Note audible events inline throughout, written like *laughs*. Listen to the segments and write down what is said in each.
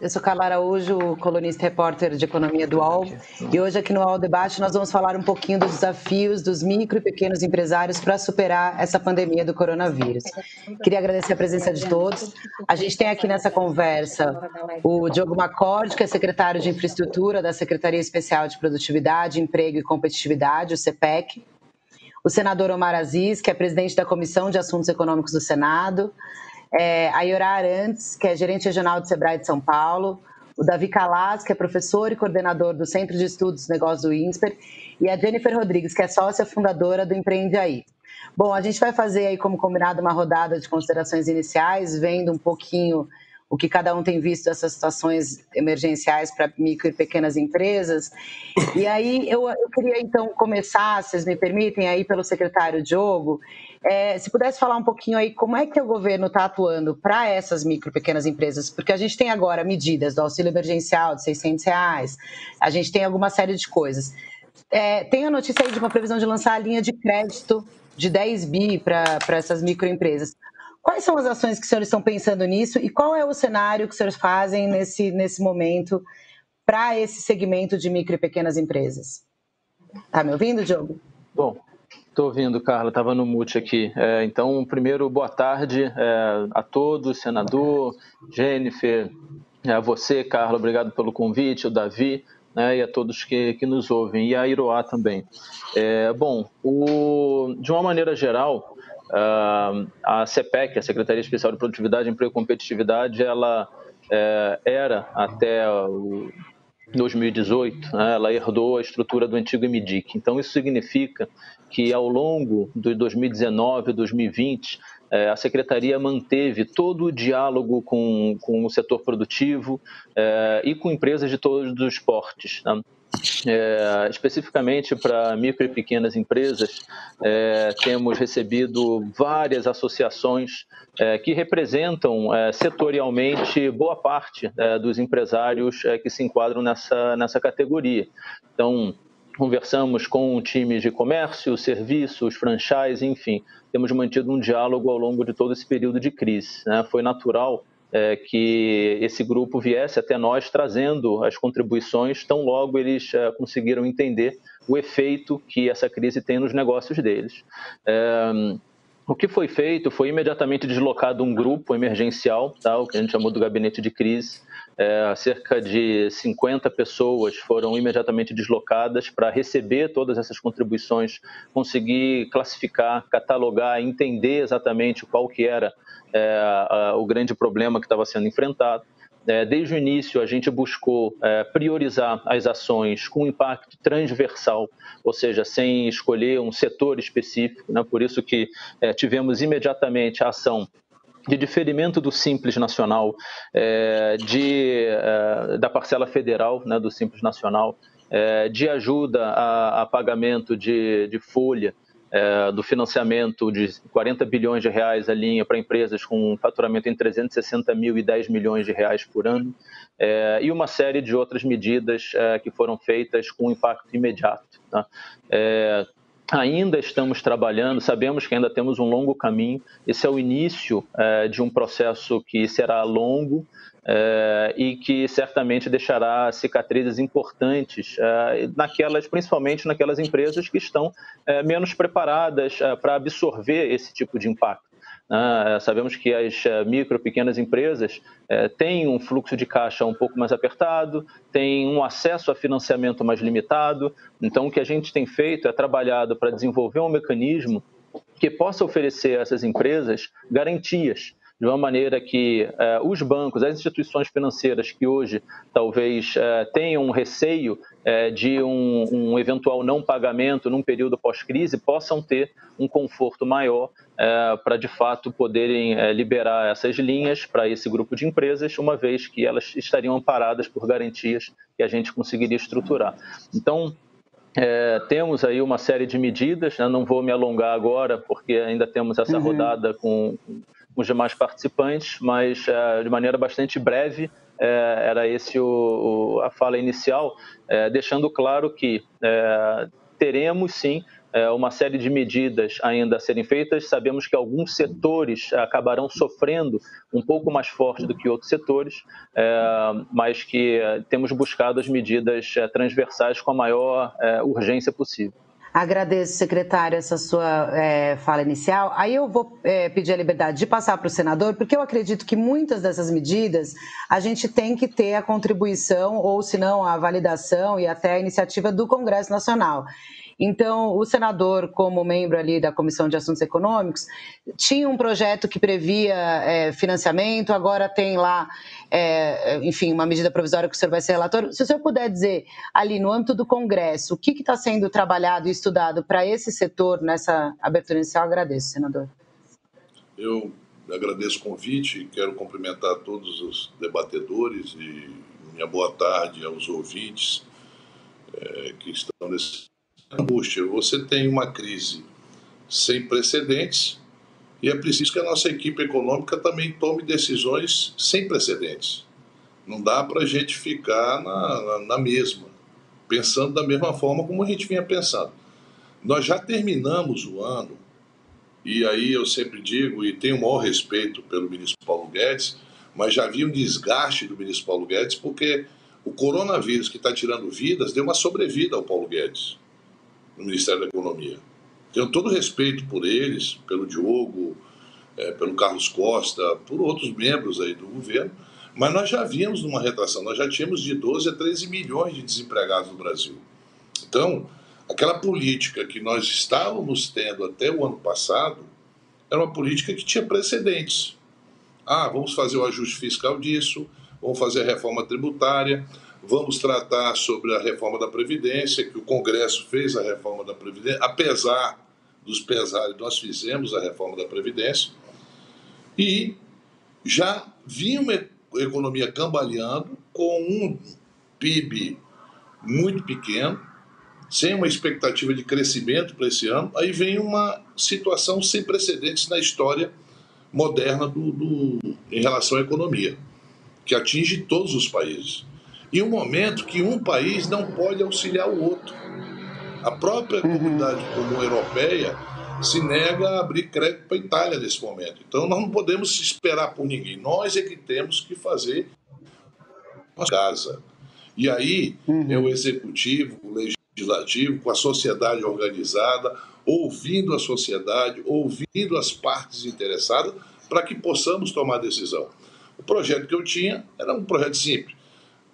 eu sou Carla Araújo, colunista e repórter de economia do UOL. E hoje aqui no UOL Debate nós vamos falar um pouquinho dos desafios dos micro e pequenos empresários para superar essa pandemia do coronavírus. Queria agradecer a presença de todos. A gente tem aqui nessa conversa o Diogo Macorde, que é secretário de Infraestrutura da Secretaria Especial de Produtividade, Emprego e Competitividade, o CPEC. O senador Omar Aziz, que é presidente da Comissão de Assuntos Econômicos do Senado é, a Iorá Arantes, que é gerente regional do Sebrae de São Paulo, o Davi Calas, que é professor e coordenador do Centro de Estudos Negócios do INSPER, e a Jennifer Rodrigues, que é sócia fundadora do Empreende Aí. Bom, a gente vai fazer aí, como combinado, uma rodada de considerações iniciais, vendo um pouquinho o que cada um tem visto dessas situações emergenciais para micro e pequenas empresas. E aí eu, eu, queria então começar, se vocês me permitem, aí pelo secretário Diogo, é, se pudesse falar um pouquinho aí como é que o governo está atuando para essas micro pequenas empresas, porque a gente tem agora medidas do auxílio emergencial de 600 reais, a gente tem alguma série de coisas. É, tem a notícia aí de uma previsão de lançar a linha de crédito de 10 bi para essas microempresas. Quais são as ações que os senhores estão pensando nisso e qual é o cenário que os senhores fazem nesse, nesse momento para esse segmento de micro e pequenas empresas? Tá me ouvindo, Diogo? Bom, estou ouvindo, Carla, estava no mute aqui. É, então, primeiro, boa tarde é, a todos, senador, Jennifer, é, a você, Carla, obrigado pelo convite, o Davi, né, e a todos que, que nos ouvem, e a Iroá também. É, bom, o, de uma maneira geral, a CPEC, a Secretaria Especial de Produtividade, Emprego e Competitividade, ela é, era até o 2018, né, ela herdou a estrutura do antigo EMIDIC. Então, isso significa que ao longo de 2019 e 2020, é, a Secretaria manteve todo o diálogo com, com o setor produtivo é, e com empresas de todos os portes. Né? É, especificamente para micro e pequenas empresas, é, temos recebido várias associações é, que representam é, setorialmente boa parte é, dos empresários é, que se enquadram nessa, nessa categoria. Então, conversamos com times de comércio, serviços, franchise, enfim, temos mantido um diálogo ao longo de todo esse período de crise. Né? Foi natural é, que esse grupo viesse até nós trazendo as contribuições, tão logo eles é, conseguiram entender o efeito que essa crise tem nos negócios deles. É, o que foi feito foi imediatamente deslocado um grupo emergencial, tá, o que a gente chamou do gabinete de crise. É, cerca de 50 pessoas foram imediatamente deslocadas para receber todas essas contribuições, conseguir classificar, catalogar, entender exatamente qual que era é, a, o grande problema que estava sendo enfrentado. É, desde o início, a gente buscou é, priorizar as ações com impacto transversal, ou seja, sem escolher um setor específico. Né? Por isso que é, tivemos imediatamente a ação de diferimento do Simples Nacional, é, de, é, da parcela federal né, do Simples Nacional, é, de ajuda a, a pagamento de, de folha é, do financiamento de 40 bilhões de reais a linha para empresas com um faturamento em 360 mil e 10 milhões de reais por ano, é, e uma série de outras medidas é, que foram feitas com impacto imediato. Tá? É, ainda estamos trabalhando, sabemos que ainda temos um longo caminho, esse é o início é, de um processo que será longo, é, e que certamente deixará cicatrizes importantes é, naquelas, principalmente naquelas empresas que estão é, menos preparadas para absorver esse tipo de impacto. Né? sabemos que as micro e pequenas empresas têm um fluxo de caixa um pouco mais apertado, têm um acesso a financiamento mais limitado. Então, o que a gente tem feito é trabalhado para desenvolver um mecanismo que possa oferecer a essas empresas garantias de uma maneira que eh, os bancos, as instituições financeiras que hoje talvez eh, tenham um receio eh, de um, um, eventual não pagamento num período pós-crise, possam ter um conforto maior para de fato poderem liberar essas linhas para esse grupo de empresas, uma vez que elas estariam amparadas por garantias que a gente conseguiria estruturar. Então, é, temos aí uma série de medidas, né? não vou me alongar agora, porque ainda temos essa uhum. rodada com, com os demais participantes, mas é, de maneira bastante breve, é, era esse o, o, a fala inicial, é, deixando claro que teremos sim uma série de medidas ainda a serem feitas. Sabemos que alguns setores acabarão sofrendo um pouco mais forte do que outros setores, mas que temos buscado as medidas transversais com a maior urgência possível. Agradeço, secretário, essa sua é, fala inicial. Aí eu vou é, pedir a liberdade de passar para o senador, porque eu acredito que muitas dessas medidas a gente tem que ter a contribuição, ou se não, a validação e até a iniciativa do Congresso Nacional. Então, o senador, como membro ali da Comissão de Assuntos Econômicos, tinha um projeto que previa é, financiamento, agora tem lá, é, enfim, uma medida provisória que o senhor vai ser relator. Se o senhor puder dizer ali no âmbito do Congresso, o que está sendo trabalhado e estudado para esse setor nessa abertura inicial, agradeço, senador. Eu agradeço o convite, quero cumprimentar todos os debatedores e minha boa tarde aos ouvintes é, que estão nesse angústia. Você tem uma crise sem precedentes e é preciso que a nossa equipe econômica também tome decisões sem precedentes. Não dá para a gente ficar na, na, na mesma, pensando da mesma forma como a gente vinha pensando. Nós já terminamos o ano, e aí eu sempre digo, e tenho o maior respeito pelo ministro Paulo Guedes, mas já vi um desgaste do ministro Paulo Guedes, porque o coronavírus que está tirando vidas deu uma sobrevida ao Paulo Guedes no Ministério da Economia. Tenho todo respeito por eles, pelo Diogo, é, pelo Carlos Costa, por outros membros aí do governo, mas nós já víamos numa retração, nós já tínhamos de 12 a 13 milhões de desempregados no Brasil. Então, aquela política que nós estávamos tendo até o ano passado era uma política que tinha precedentes. Ah, vamos fazer o ajuste fiscal disso, vamos fazer a reforma tributária, Vamos tratar sobre a reforma da Previdência, que o Congresso fez a reforma da Previdência, apesar dos pesares, nós fizemos a reforma da Previdência, e já vinha uma economia cambaleando com um PIB muito pequeno, sem uma expectativa de crescimento para esse ano, aí vem uma situação sem precedentes na história moderna do, do, em relação à economia, que atinge todos os países e um momento que um país não pode auxiliar o outro. A própria uhum. comunidade comum europeia se nega a abrir crédito para a Itália nesse momento. Então nós não podemos esperar por ninguém. Nós é que temos que fazer a casa. E aí uhum. é o executivo, o legislativo, com a sociedade organizada, ouvindo a sociedade, ouvindo as partes interessadas, para que possamos tomar decisão. O projeto que eu tinha era um projeto simples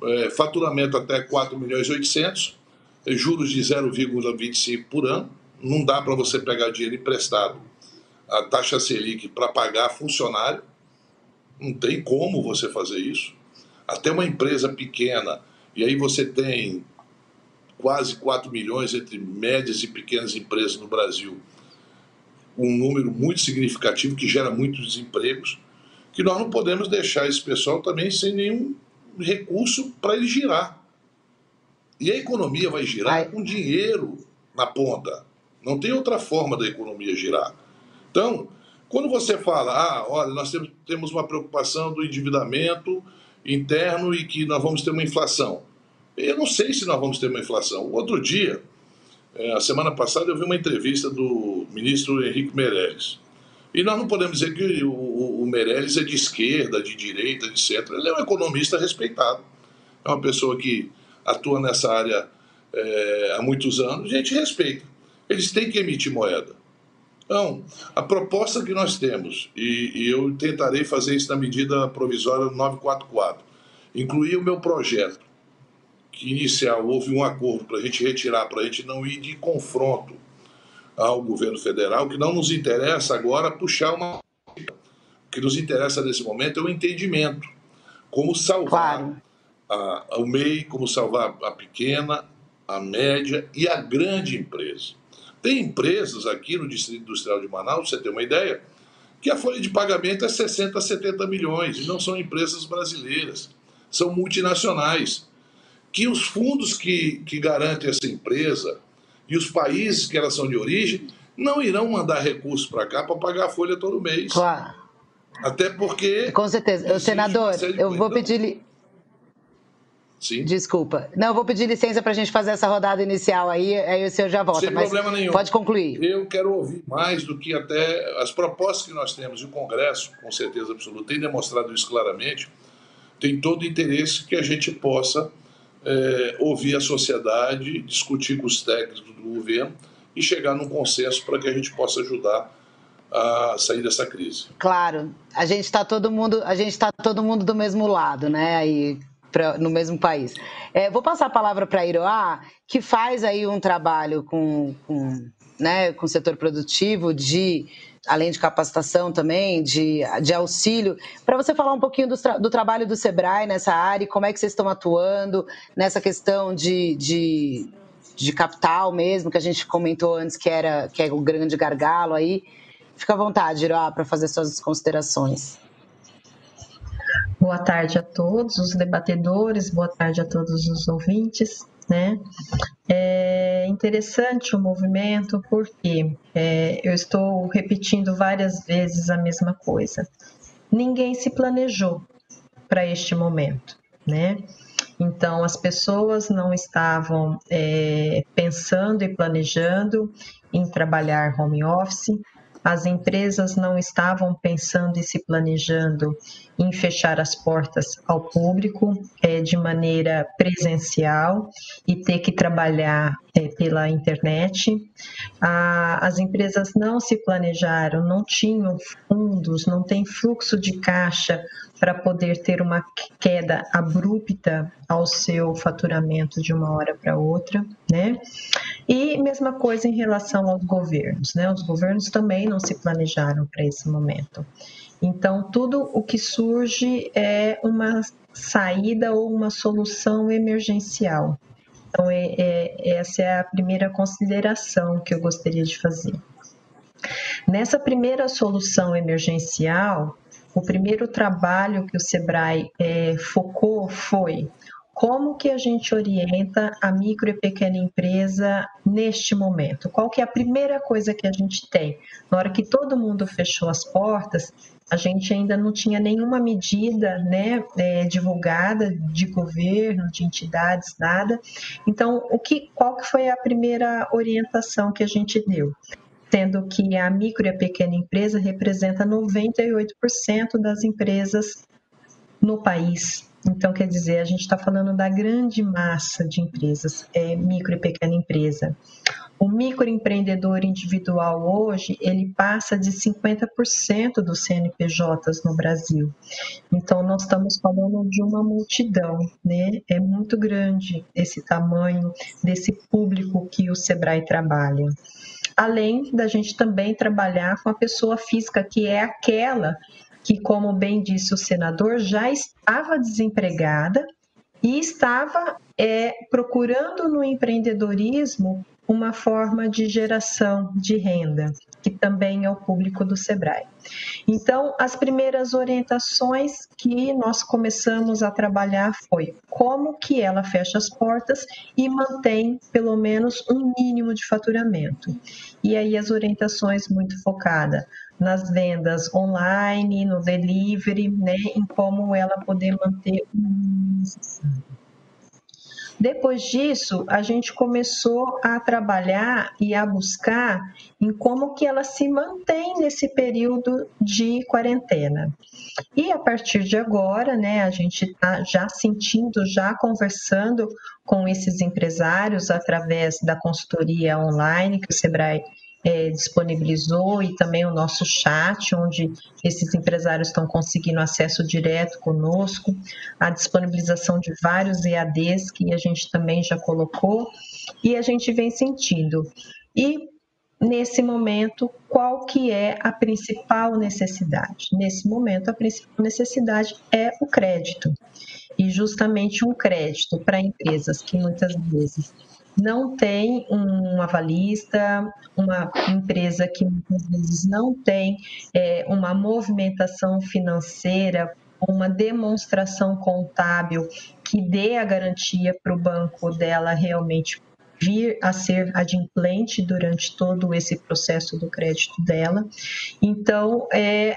é, faturamento até 4 milhões e 800, é, juros de 0,25 por ano, não dá para você pegar dinheiro emprestado, a taxa Selic para pagar funcionário, não tem como você fazer isso. Até uma empresa pequena, e aí você tem quase 4 milhões entre médias e pequenas empresas no Brasil, um número muito significativo que gera muitos desempregos, que nós não podemos deixar esse pessoal também sem nenhum recurso para ele girar. E a economia vai girar Ai. com dinheiro na ponta. Não tem outra forma da economia girar. Então, quando você fala, ah, olha, nós temos uma preocupação do endividamento interno e que nós vamos ter uma inflação. Eu não sei se nós vamos ter uma inflação. Outro dia, eh, a semana passada, eu vi uma entrevista do ministro Henrique Meirelles. E nós não podemos dizer que o, o Meirelles é de esquerda, de direita, centro. Ele é um economista respeitado. É uma pessoa que atua nessa área é, há muitos anos, a gente respeita. Eles têm que emitir moeda. Então, a proposta que nós temos, e, e eu tentarei fazer isso na medida provisória 944, incluir o meu projeto, que inicial houve um acordo para a gente retirar, para a gente não ir de confronto ao governo federal, que não nos interessa agora puxar uma. O que nos interessa nesse momento é o entendimento. Como salvar claro. a, o MEI, como salvar a pequena, a média e a grande empresa. Tem empresas aqui no Distrito Industrial de Manaus, você tem uma ideia, que a folha de pagamento é 60, 70 milhões, e não são empresas brasileiras, são multinacionais. Que os fundos que, que garantem essa empresa, e os países que elas são de origem não irão mandar recursos para cá para pagar a folha todo mês. Claro. Até porque. Com certeza. Senador, eu vou pedir. Sim. Desculpa. Não, eu vou pedir licença para a gente fazer essa rodada inicial aí, aí o senhor já volta. Sem problema nenhum. Pode concluir. Eu quero ouvir mais do que até as propostas que nós temos, e o Congresso, com certeza absoluta, tem demonstrado isso claramente, tem todo o interesse que a gente possa é, ouvir a sociedade, discutir com os técnicos do governo e chegar num consenso para que a gente possa ajudar a sair dessa crise. Claro, a gente está todo mundo, a gente está todo mundo do mesmo lado, né? Aí pra, no mesmo país. É, vou passar a palavra para Iroá, que faz aí um trabalho com, com, né, com o setor produtivo de além de capacitação também, de, de auxílio, para você falar um pouquinho do, do, trabalho do Sebrae nessa área e como é que vocês estão atuando nessa questão de, de, de capital mesmo, que a gente comentou antes que era que é o grande gargalo aí. Fica à vontade, Iroá, para fazer suas considerações. Boa tarde a todos os debatedores, boa tarde a todos os ouvintes. Né? É interessante o movimento porque é, eu estou repetindo várias vezes a mesma coisa. Ninguém se planejou para este momento, né? Então, as pessoas não estavam é, pensando e planejando em trabalhar home office, as empresas não estavam pensando e se planejando em fechar as portas ao público é, de maneira presencial e ter que trabalhar é, pela internet. As empresas não se planejaram, não tinham fundos, não tem fluxo de caixa para poder ter uma queda abrupta ao seu faturamento de uma hora para outra, né? E mesma coisa em relação aos governos, né? Os governos também não se planejaram para esse momento. Então, tudo o que surge é uma saída ou uma solução emergencial. Então, é, é, essa é a primeira consideração que eu gostaria de fazer. Nessa primeira solução emergencial, o primeiro trabalho que o Sebrae é, focou foi como que a gente orienta a micro e pequena empresa neste momento? Qual que é a primeira coisa que a gente tem? Na hora que todo mundo fechou as portas, a gente ainda não tinha nenhuma medida né, é, divulgada de governo, de entidades, nada. Então, o que, qual que foi a primeira orientação que a gente deu? sendo que a micro e a pequena empresa representa 98% das empresas no país. Então, quer dizer, a gente está falando da grande massa de empresas, é micro e pequena empresa. O microempreendedor individual hoje, ele passa de 50% dos CNPJs no Brasil. Então, nós estamos falando de uma multidão, né? É muito grande esse tamanho desse público que o Sebrae trabalha além da gente também trabalhar com a pessoa física, que é aquela que, como bem disse o senador, já estava desempregada e estava é, procurando no empreendedorismo uma forma de geração de renda, que também é o público do Sebrae. Então, as primeiras orientações que nós começamos a trabalhar foi como que ela fecha as portas e mantém pelo menos um mínimo de faturamento. E aí as orientações muito focadas nas vendas online, no delivery, né, em como ela poder manter um depois disso, a gente começou a trabalhar e a buscar em como que ela se mantém nesse período de quarentena. E a partir de agora, né, a gente está já sentindo, já conversando com esses empresários através da consultoria online que o Sebrae é, disponibilizou e também o nosso chat, onde esses empresários estão conseguindo acesso direto conosco, a disponibilização de vários EADs que a gente também já colocou e a gente vem sentindo. E nesse momento, qual que é a principal necessidade? Nesse momento, a principal necessidade é o crédito. E justamente um crédito para empresas que muitas vezes não tem um avalista, uma empresa que muitas vezes não tem é, uma movimentação financeira, uma demonstração contábil que dê a garantia para o banco dela realmente vir a ser adimplente durante todo esse processo do crédito dela. Então, é,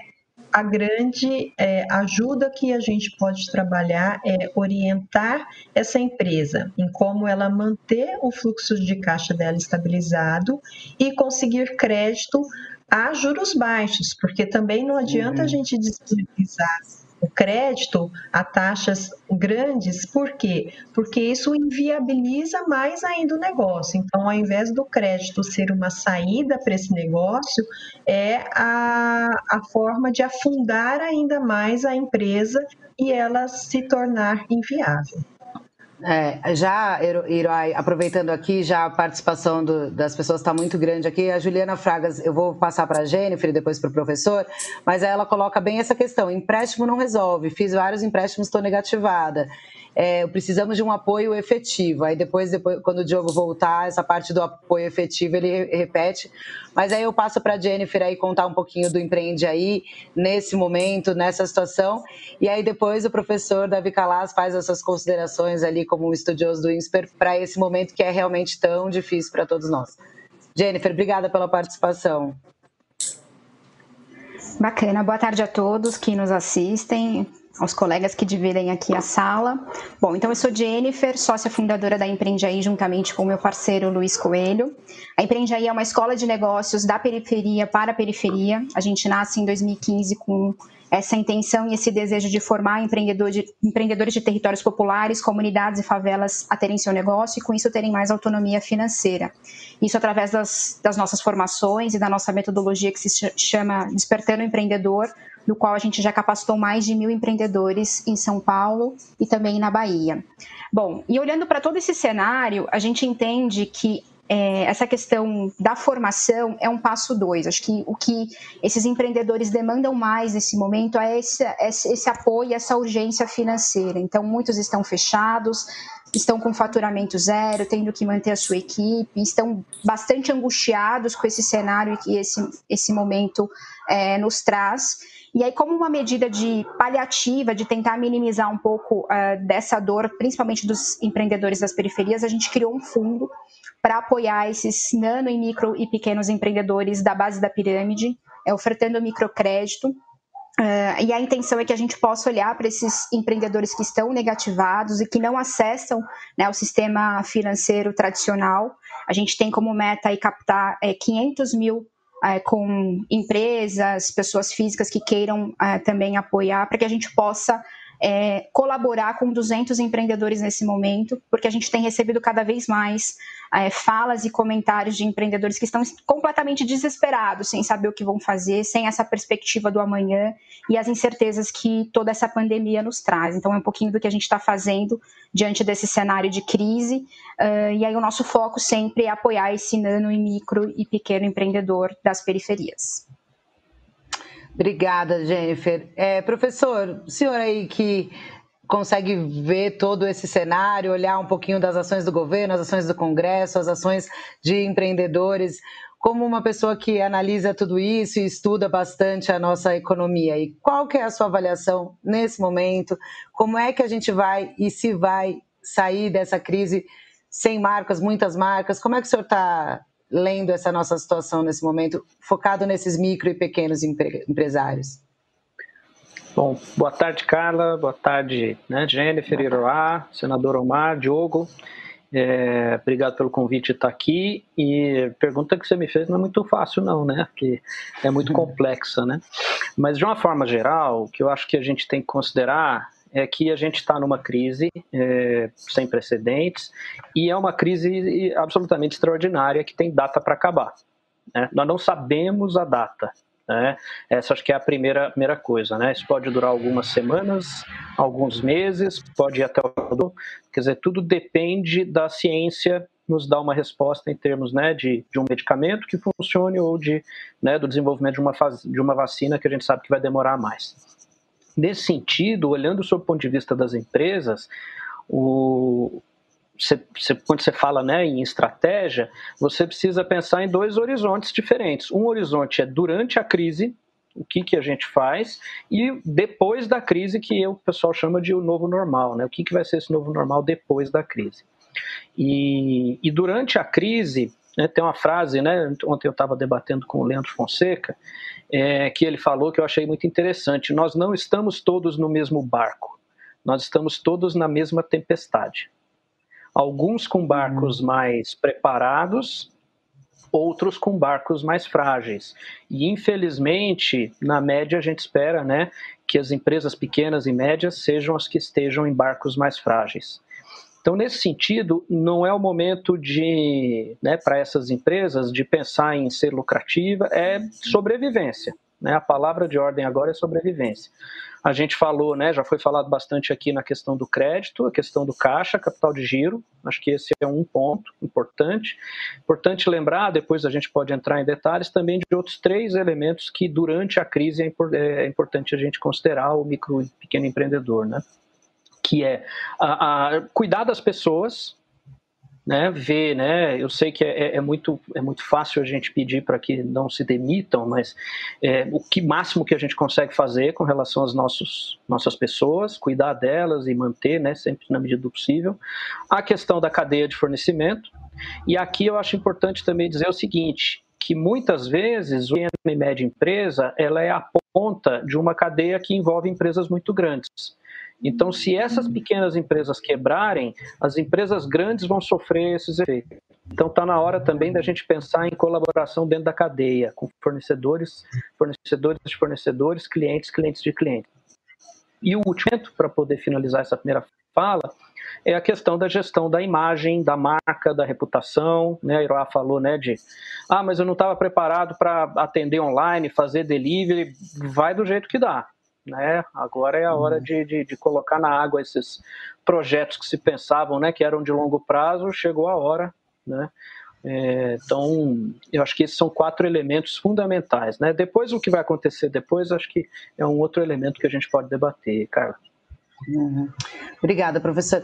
a grande é, ajuda que a gente pode trabalhar é orientar essa empresa em como ela manter o fluxo de caixa dela estabilizado e conseguir crédito a juros baixos, porque também não adianta uhum. a gente disponibilizar o crédito a taxas grandes, por quê? Porque isso inviabiliza mais ainda o negócio. Então, ao invés do crédito ser uma saída para esse negócio, é a, a forma de afundar ainda mais a empresa e ela se tornar inviável. É, já, Iroai, aproveitando aqui, já a participação do, das pessoas está muito grande aqui. A Juliana Fragas, eu vou passar para a Jennifer e depois para o professor, mas ela coloca bem essa questão: empréstimo não resolve. Fiz vários empréstimos, estou negativada é, precisamos de um apoio efetivo. Aí depois, depois, quando o Diogo voltar, essa parte do apoio efetivo ele repete. Mas aí eu passo para a Jennifer aí contar um pouquinho do Empreende aí, nesse momento, nessa situação. E aí depois o professor Davi Calas faz as suas considerações ali como estudioso do INSPER para esse momento que é realmente tão difícil para todos nós. Jennifer, obrigada pela participação. Bacana, boa tarde a todos que nos assistem aos colegas que dividem aqui a sala. Bom, então eu sou Jennifer, sócia fundadora da Empreendiaí, juntamente com meu parceiro Luiz Coelho. A Empreendiaí é uma escola de negócios da periferia para a periferia. A gente nasce em 2015 com essa intenção e esse desejo de formar empreendedor de, empreendedores de territórios populares, comunidades e favelas a terem seu negócio e com isso terem mais autonomia financeira. Isso através das, das nossas formações e da nossa metodologia que se chama Despertando o Empreendedor, no qual a gente já capacitou mais de mil empreendedores em São Paulo e também na Bahia. Bom, e olhando para todo esse cenário, a gente entende que é, essa questão da formação é um passo dois. Acho que o que esses empreendedores demandam mais nesse momento é esse, esse, esse apoio, essa urgência financeira. Então, muitos estão fechados, estão com faturamento zero, tendo que manter a sua equipe, estão bastante angustiados com esse cenário que esse, esse momento é, nos traz. E aí, como uma medida de paliativa, de tentar minimizar um pouco uh, dessa dor, principalmente dos empreendedores das periferias, a gente criou um fundo para apoiar esses nano e micro e pequenos empreendedores da base da pirâmide, é, ofertando microcrédito. Uh, e a intenção é que a gente possa olhar para esses empreendedores que estão negativados e que não acessam né, o sistema financeiro tradicional. A gente tem como meta aí captar é, 500 mil é, com empresas, pessoas físicas que queiram é, também apoiar, para que a gente possa é, colaborar com 200 empreendedores nesse momento, porque a gente tem recebido cada vez mais é, falas e comentários de empreendedores que estão completamente desesperados, sem saber o que vão fazer, sem essa perspectiva do amanhã e as incertezas que toda essa pandemia nos traz. Então, é um pouquinho do que a gente está fazendo diante desse cenário de crise. Uh, e aí, o nosso foco sempre é apoiar esse nano e micro e pequeno empreendedor das periferias. Obrigada, Jennifer. É, professor, o senhor aí que consegue ver todo esse cenário, olhar um pouquinho das ações do governo, as ações do Congresso, as ações de empreendedores, como uma pessoa que analisa tudo isso e estuda bastante a nossa economia. E qual que é a sua avaliação nesse momento? Como é que a gente vai e se vai sair dessa crise sem marcas, muitas marcas? Como é que o senhor está lendo essa nossa situação nesse momento, focado nesses micro e pequenos empresários? Bom, boa tarde, Carla. Boa tarde, né, Jennifer, Iroá, senador Omar, Diogo. É, obrigado pelo convite estar aqui. E a pergunta que você me fez não é muito fácil, não, né? Porque é muito *laughs* complexa, né? Mas de uma forma geral, o que eu acho que a gente tem que considerar é que a gente está numa crise é, sem precedentes e é uma crise absolutamente extraordinária que tem data para acabar. Né? Nós não sabemos a data. Né? Essa acho que é a primeira, primeira coisa. Né? Isso pode durar algumas semanas, alguns meses, pode ir até o. Quer dizer, tudo depende da ciência nos dar uma resposta em termos né, de, de um medicamento que funcione ou de, né, do desenvolvimento de uma, de uma vacina que a gente sabe que vai demorar mais. Nesse sentido, olhando sob o ponto de vista das empresas, o, quando você fala né, em estratégia, você precisa pensar em dois horizontes diferentes. Um horizonte é durante a crise, o que, que a gente faz, e depois da crise, que o pessoal chama de o novo normal, né? O que, que vai ser esse novo normal depois da crise. E, e durante a crise, tem uma frase, né, ontem eu estava debatendo com o Leandro Fonseca, é, que ele falou que eu achei muito interessante. Nós não estamos todos no mesmo barco, nós estamos todos na mesma tempestade. Alguns com barcos uhum. mais preparados, outros com barcos mais frágeis. E infelizmente, na média, a gente espera né, que as empresas pequenas e médias sejam as que estejam em barcos mais frágeis. Então, nesse sentido, não é o momento de, né, para essas empresas, de pensar em ser lucrativa, é sobrevivência. Né? A palavra de ordem agora é sobrevivência. A gente falou, né, já foi falado bastante aqui na questão do crédito, a questão do caixa, capital de giro. Acho que esse é um ponto importante. Importante lembrar, depois a gente pode entrar em detalhes também de outros três elementos que durante a crise é, é importante a gente considerar o micro e pequeno empreendedor, né? Que é a, a cuidar das pessoas, né, ver, né, eu sei que é, é, muito, é muito fácil a gente pedir para que não se demitam, mas é, o que máximo que a gente consegue fazer com relação às nossos, nossas pessoas, cuidar delas e manter, né, sempre na medida do possível. A questão da cadeia de fornecimento, e aqui eu acho importante também dizer o seguinte, que muitas vezes o pequena e média empresa ela é a ponta de uma cadeia que envolve empresas muito grandes. Então, se essas pequenas empresas quebrarem, as empresas grandes vão sofrer esses efeitos. Então, está na hora também da gente pensar em colaboração dentro da cadeia, com fornecedores, fornecedores de fornecedores, clientes, clientes de clientes. E o último, para poder finalizar essa primeira fala, é a questão da gestão da imagem, da marca, da reputação. Né? A Iroá falou né, de, ah, mas eu não estava preparado para atender online, fazer delivery. Vai do jeito que dá. Né? Agora é a hora uhum. de, de, de, colocar na água esses projetos que se pensavam né, que eram de longo prazo, chegou a hora. Né? É, então, eu acho que esses são quatro elementos fundamentais. Né? Depois, o que vai acontecer depois, acho que é um outro elemento que a gente pode debater, Carla. Uhum. Obrigada, professor.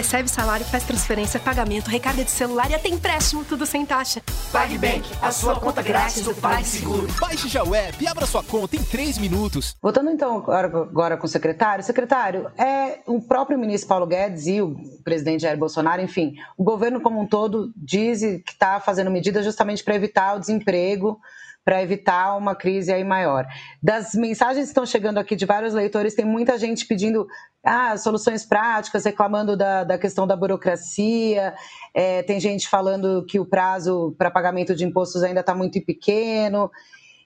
Recebe salário, faz transferência, pagamento, recarga de celular e até empréstimo, tudo sem taxa. PagBank, a sua conta grátis do PagSeguro. Baixe já o app e abra sua conta em 3 minutos. Voltando então agora, agora com o secretário. Secretário, é o próprio ministro Paulo Guedes e o presidente Jair Bolsonaro, enfim, o governo como um todo diz que está fazendo medidas justamente para evitar o desemprego, para evitar uma crise aí maior. Das mensagens que estão chegando aqui de vários leitores, tem muita gente pedindo ah, soluções práticas, reclamando da, da questão da burocracia, é, tem gente falando que o prazo para pagamento de impostos ainda está muito pequeno.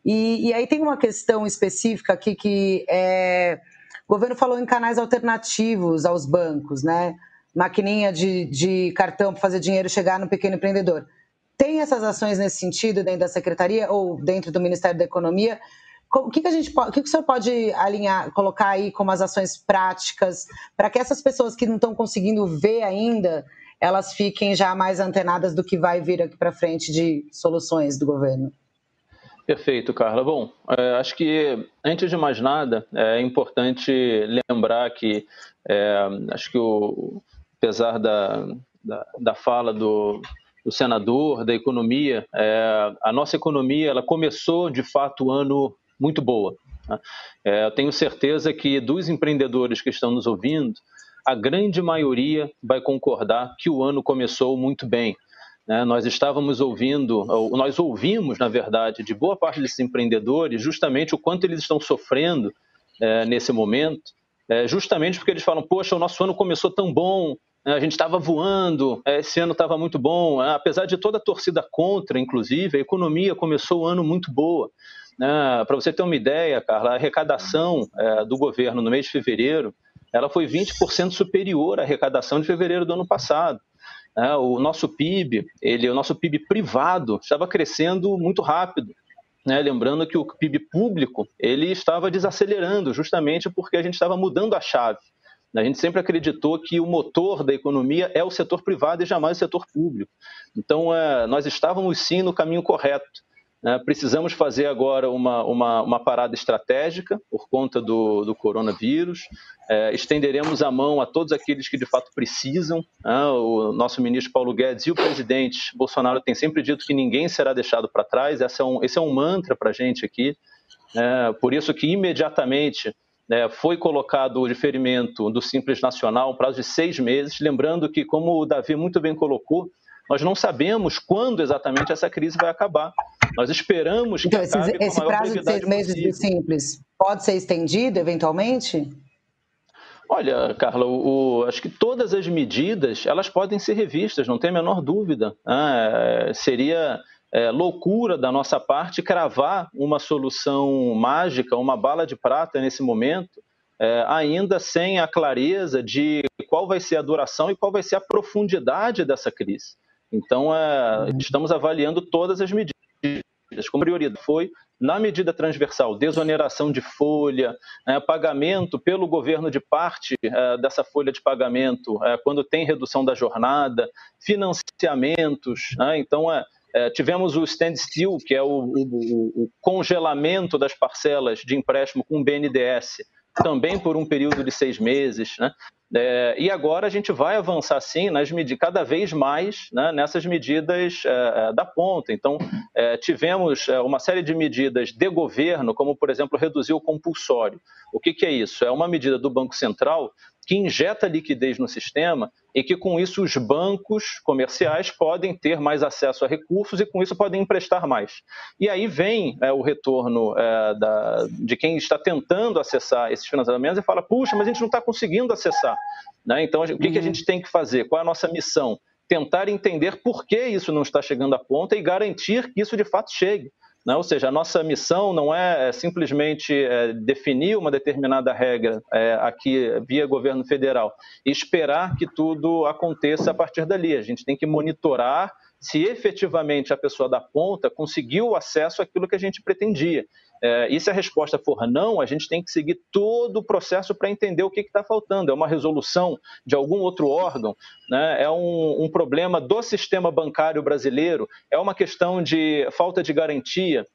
E, e, aí tem uma questão específica aqui que é, o governo falou em canais alternativos aos bancos, né? Maquininha de, de cartão para fazer dinheiro chegar no pequeno empreendedor. Tem essas ações nesse sentido dentro da secretaria ou dentro do Ministério da Economia? O que, que a gente o que, que o senhor pode alinhar, colocar aí como as ações práticas para que essas pessoas que não estão conseguindo ver ainda, elas fiquem já mais antenadas do que vai vir aqui para frente de soluções do governo? Perfeito, Carla. Bom, é, acho que antes de mais nada é importante lembrar que é, acho que o, apesar da, da, da fala do, do senador, da economia, é, a nossa economia ela começou de fato o ano muito boa. Né? É, eu tenho certeza que dos empreendedores que estão nos ouvindo, a grande maioria vai concordar que o ano começou muito bem. Né? Nós estávamos ouvindo, nós ouvimos, na verdade, de boa parte desses empreendedores, justamente o quanto eles estão sofrendo é, nesse momento, é, justamente porque eles falam: Poxa, o nosso ano começou tão bom? A gente estava voando, é, esse ano estava muito bom, né? apesar de toda a torcida contra, inclusive, a economia começou o ano muito boa. Né? Para você ter uma ideia, Carla, a arrecadação é, do governo no mês de fevereiro ela foi 20% superior à arrecadação de fevereiro do ano passado. O nosso PIB, ele, o nosso PIB privado estava crescendo muito rápido. Né? Lembrando que o PIB público ele estava desacelerando justamente porque a gente estava mudando a chave. A gente sempre acreditou que o motor da economia é o setor privado e jamais o setor público. Então, é, nós estávamos sim no caminho correto. Né? Precisamos fazer agora uma, uma, uma, parada estratégica por conta do, do coronavírus. É, estenderemos a mão a todos aqueles que de fato precisam. Né? O nosso ministro Paulo Guedes e o presidente Bolsonaro têm sempre dito que ninguém será deixado para trás. Esse é, um, esse é um mantra para a gente aqui. É, por isso que imediatamente é, foi colocado o diferimento do Simples Nacional, um prazo de seis meses. Lembrando que, como o Davi muito bem colocou, nós não sabemos quando exatamente essa crise vai acabar. Nós esperamos que então, esse, esse prazo de seis meses do Simples pode ser estendido eventualmente? Olha, Carla, o, o, acho que todas as medidas elas podem ser revistas, não tem a menor dúvida. Né? É, seria é, loucura da nossa parte cravar uma solução mágica, uma bala de prata nesse momento, é, ainda sem a clareza de qual vai ser a duração e qual vai ser a profundidade dessa crise. Então, é, estamos avaliando todas as medidas. Como prioridade foi, na medida transversal, desoneração de folha, é, pagamento pelo governo de parte é, dessa folha de pagamento, é, quando tem redução da jornada, financiamentos. Né? Então, é, é, tivemos o standstill, que é o, o, o, congelamento das parcelas de empréstimo com BNDES, também por um período de seis meses. Né? É, e agora a gente vai avançar sim nas medidas, cada vez mais né, nessas medidas é, é, da ponta. Então, é, tivemos é, uma série de medidas de governo, como, por exemplo, reduzir o compulsório. O que, que é isso? É uma medida do Banco Central que injeta liquidez no sistema e que com isso os bancos comerciais podem ter mais acesso a recursos e com isso podem emprestar mais. E aí vem é, o retorno é, da, de quem está tentando acessar esses financiamentos e fala, puxa, mas a gente não está conseguindo acessar. Né? Então, o que, que a uhum. gente tem que fazer? Qual é a nossa missão? Tentar entender por que isso não está chegando à ponta e garantir que isso de fato chegue. Né? Ou seja, a nossa missão não é, é simplesmente é, definir uma determinada regra é, aqui via governo federal e esperar que tudo aconteça a partir dali. A gente tem que monitorar se efetivamente a pessoa da ponta conseguiu acesso àquilo que a gente pretendia. É, e se a resposta for não, a gente tem que seguir todo o processo para entender o que está faltando. É uma resolução de algum outro órgão? Né? É um, um problema do sistema bancário brasileiro? É uma questão de falta de garantia?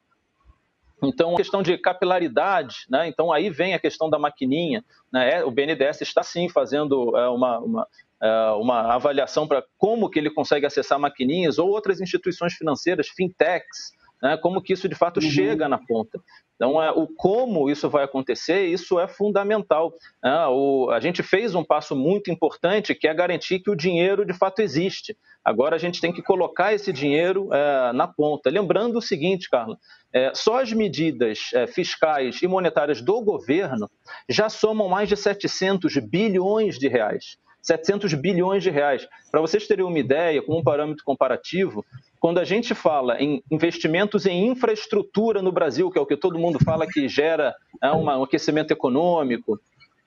Então, a questão de capilaridade, né? então aí vem a questão da maquininha. Né? É, o BNDES está sim fazendo é, uma, uma, é, uma avaliação para como que ele consegue acessar maquininhas ou outras instituições financeiras, fintechs, né, como que isso de fato uhum. chega na ponta. Então, é, o como isso vai acontecer, isso é fundamental. Né? O, a gente fez um passo muito importante, que é garantir que o dinheiro de fato existe. Agora a gente tem que colocar esse dinheiro é, na ponta. Lembrando o seguinte, Carla, é, só as medidas é, fiscais e monetárias do governo já somam mais de 700 bilhões de reais. 700 bilhões de reais. Para vocês terem uma ideia, como um parâmetro comparativo, quando a gente fala em investimentos em infraestrutura no Brasil, que é o que todo mundo fala que gera é, um aquecimento econômico,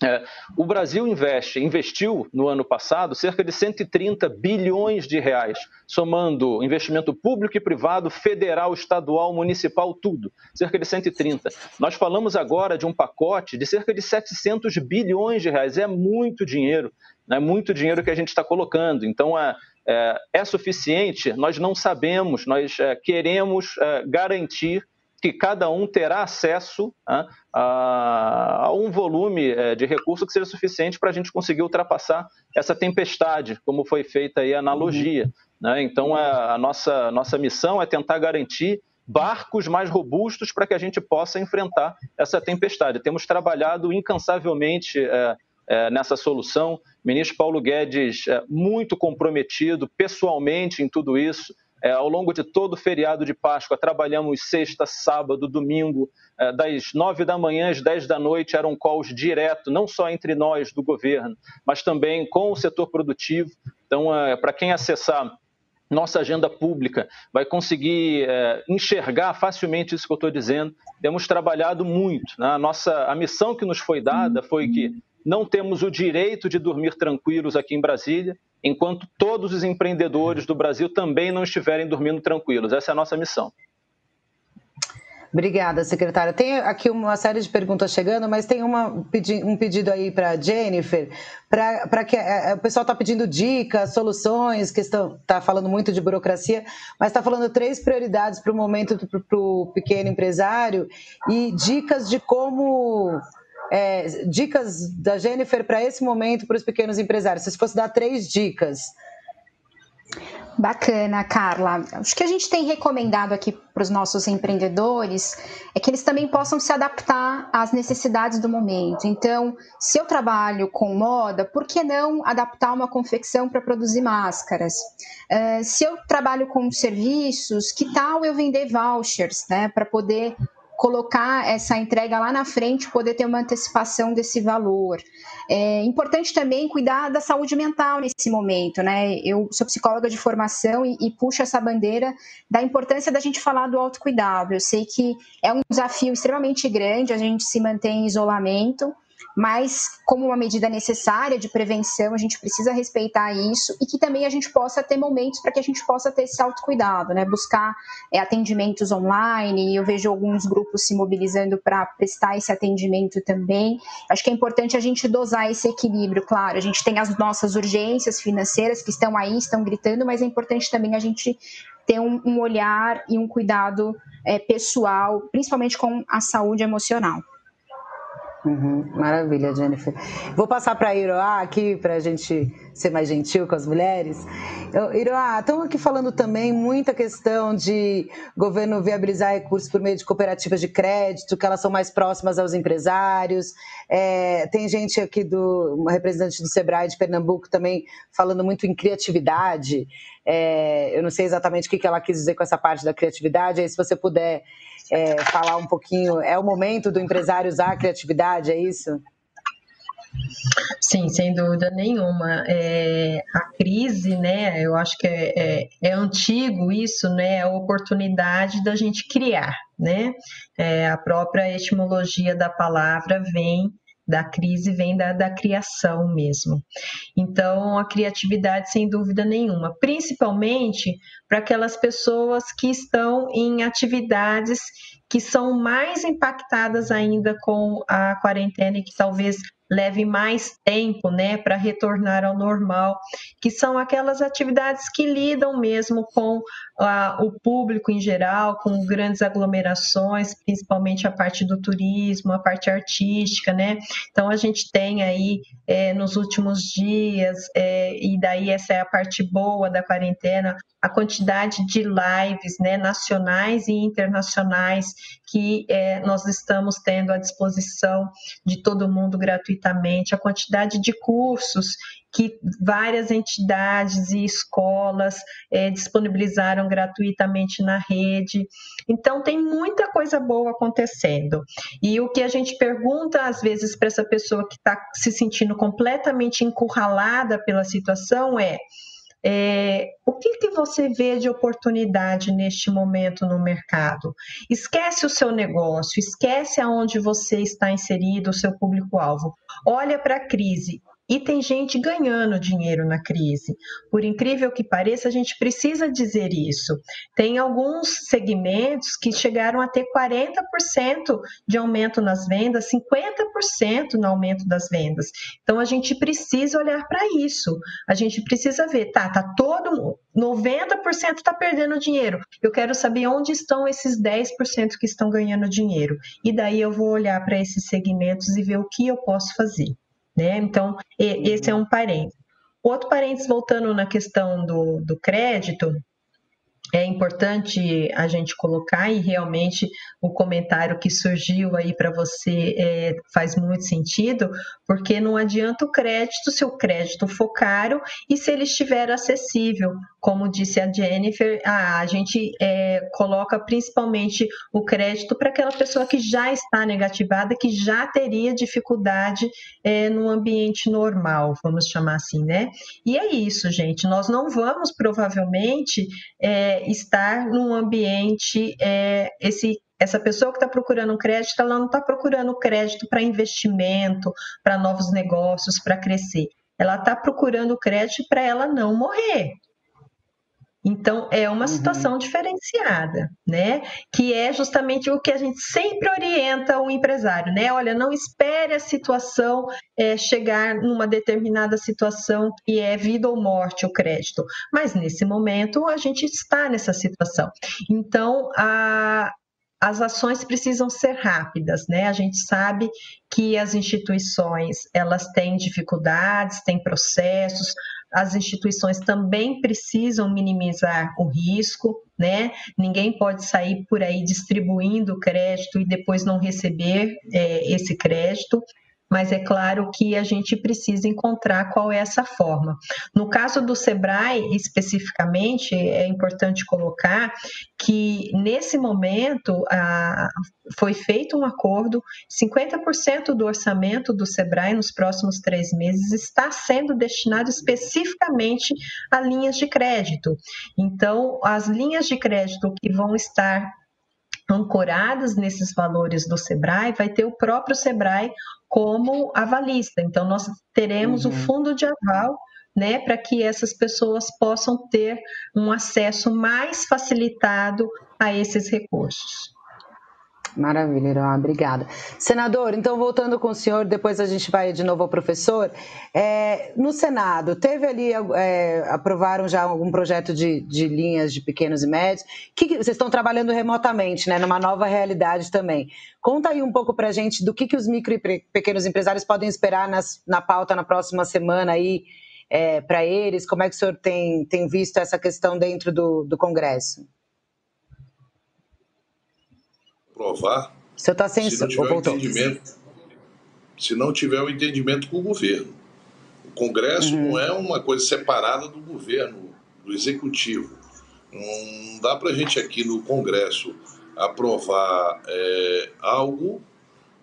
é, o Brasil investe, investiu no ano passado cerca de 130 bilhões de reais, somando investimento público e privado, federal, estadual, municipal, tudo, cerca de 130. Nós falamos agora de um pacote de cerca de 700 bilhões de reais, é muito dinheiro, é muito dinheiro que a gente está colocando. Então, é, é, suficiente? Nós não sabemos, nós é, queremos é, garantir que cada um terá acesso a, a, a um volume é, de recurso que seja suficiente para a gente conseguir ultrapassar essa tempestade, como foi feita aí a analogia. Uhum. Né? Então, é, a nossa, nossa missão é tentar garantir barcos mais robustos para que a gente possa enfrentar essa tempestade. Temos trabalhado incansavelmente é, nessa solução. Ministro Paulo Guedes é, muito comprometido pessoalmente em tudo isso. É, ao longo de todo o feriado de Páscoa, trabalhamos sexta, sábado, domingo, é, das nove da manhã às dez da noite, eram calls direto, não só entre nós do governo, mas também com o setor produtivo. Então, é, para quem acessar nossa agenda pública vai conseguir é, enxergar facilmente isso que eu estou dizendo. Temos trabalhado muito. Né? A, nossa, a missão que nos foi dada foi que não temos o direito de dormir tranquilos aqui em Brasília, enquanto todos os empreendedores do Brasil também não estiverem dormindo tranquilos. Essa é a nossa missão. Obrigada, secretária. Tem aqui uma série de perguntas chegando, mas tem uma, um pedido aí para Jennifer, para que é, é, o pessoal está pedindo dicas, soluções, questão está falando muito de burocracia, mas está falando três prioridades para o momento para o pequeno empresário e dicas de como é, dicas da Jennifer para esse momento para os pequenos empresários. Se fosse dar três dicas. Bacana, Carla. Acho que a gente tem recomendado aqui para os nossos empreendedores é que eles também possam se adaptar às necessidades do momento. Então, se eu trabalho com moda, por que não adaptar uma confecção para produzir máscaras? Uh, se eu trabalho com serviços, que tal eu vender vouchers, né, para poder colocar essa entrega lá na frente, poder ter uma antecipação desse valor. É importante também cuidar da saúde mental nesse momento, né? Eu sou psicóloga de formação e, e puxo essa bandeira da importância da gente falar do autocuidado. Eu sei que é um desafio extremamente grande a gente se manter em isolamento, mas como uma medida necessária de prevenção, a gente precisa respeitar isso e que também a gente possa ter momentos para que a gente possa ter esse autocuidado, né? Buscar é, atendimentos online, eu vejo alguns grupos se mobilizando para prestar esse atendimento também. Acho que é importante a gente dosar esse equilíbrio, claro, a gente tem as nossas urgências financeiras que estão aí, estão gritando, mas é importante também a gente ter um, um olhar e um cuidado é, pessoal, principalmente com a saúde emocional. Uhum, maravilha, Jennifer. Vou passar para a Iroá aqui, para a gente ser mais gentil com as mulheres. Iroá, estamos aqui falando também muita questão de governo viabilizar recursos por meio de cooperativas de crédito, que elas são mais próximas aos empresários. É, tem gente aqui, do, uma representante do Sebrae de Pernambuco também falando muito em criatividade. É, eu não sei exatamente o que ela quis dizer com essa parte da criatividade, aí se você puder é, falar um pouquinho. É o momento do empresário usar a criatividade, é isso? Sim, sem dúvida nenhuma. É, a crise, né? Eu acho que é, é, é, antigo isso, né? A oportunidade da gente criar, né? É, a própria etimologia da palavra vem da crise vem da, da criação mesmo. Então, a criatividade, sem dúvida nenhuma, principalmente para aquelas pessoas que estão em atividades que são mais impactadas ainda com a quarentena e que talvez leve mais tempo, né, para retornar ao normal, que são aquelas atividades que lidam mesmo com uh, o público em geral, com grandes aglomerações, principalmente a parte do turismo, a parte artística, né? Então a gente tem aí é, nos últimos dias, é, e daí essa é a parte boa da quarentena, a quantidade de lives né, nacionais e internacionais que é, nós estamos tendo à disposição de todo mundo gratuitamente, a quantidade de cursos que várias entidades e escolas é, disponibilizaram gratuitamente na rede. Então, tem muita coisa boa acontecendo. E o que a gente pergunta, às vezes, para essa pessoa que está se sentindo completamente encurralada pela situação é é, o que, que você vê de oportunidade neste momento no mercado? Esquece o seu negócio, esquece aonde você está inserido, o seu público-alvo. Olha para a crise e tem gente ganhando dinheiro na crise. Por incrível que pareça, a gente precisa dizer isso. Tem alguns segmentos que chegaram a ter 40% de aumento nas vendas, 50% no aumento das vendas. Então a gente precisa olhar para isso. A gente precisa ver, tá, tá todo 90% está perdendo dinheiro. Eu quero saber onde estão esses 10% que estão ganhando dinheiro. E daí eu vou olhar para esses segmentos e ver o que eu posso fazer. Né? Então, esse é um parênteses. Outro parênteses, voltando na questão do, do crédito, é importante a gente colocar e realmente o comentário que surgiu aí para você é, faz muito sentido, porque não adianta o crédito se o crédito for caro e se ele estiver acessível. Como disse a Jennifer, a gente é, coloca principalmente o crédito para aquela pessoa que já está negativada, que já teria dificuldade é, no ambiente normal, vamos chamar assim, né? E é isso, gente. Nós não vamos provavelmente é, estar num ambiente, é, esse essa pessoa que está procurando crédito, ela não está procurando crédito para investimento, para novos negócios, para crescer. Ela está procurando crédito para ela não morrer. Então, é uma uhum. situação diferenciada, né? Que é justamente o que a gente sempre orienta o empresário, né? Olha, não espere a situação é, chegar numa determinada situação que é vida ou morte o crédito. Mas nesse momento a gente está nessa situação. Então, a, as ações precisam ser rápidas, né? A gente sabe que as instituições elas têm dificuldades, têm processos, as instituições também precisam minimizar o risco, né? Ninguém pode sair por aí distribuindo crédito e depois não receber é, esse crédito mas é claro que a gente precisa encontrar qual é essa forma. No caso do Sebrae, especificamente, é importante colocar que nesse momento a, foi feito um acordo, 50% do orçamento do Sebrae nos próximos três meses está sendo destinado especificamente a linhas de crédito. Então, as linhas de crédito que vão estar ancoradas nesses valores do Sebrae, vai ter o próprio Sebrae como avalista. Então, nós teremos uhum. o fundo de aval né, para que essas pessoas possam ter um acesso mais facilitado a esses recursos. Maravilha, Iroá, obrigada. Senador, então voltando com o senhor, depois a gente vai de novo ao professor. É, no Senado, teve ali, é, aprovaram já algum projeto de, de, linhas de pequenos e médios, que, vocês estão trabalhando remotamente, né, numa nova realidade também. Conta aí um pouco para a gente do que, que os micro e pequenos empresários podem esperar nas, na pauta na próxima semana aí, é, para eles, como é que o senhor tem, tem visto essa questão dentro do, do Congresso? Provar Você está sem se não tiver o entendimento, se não tiver o entendimento com o governo. O Congresso uhum. não é uma coisa separada do governo, do executivo. Não dá para a gente aqui no Congresso aprovar é, algo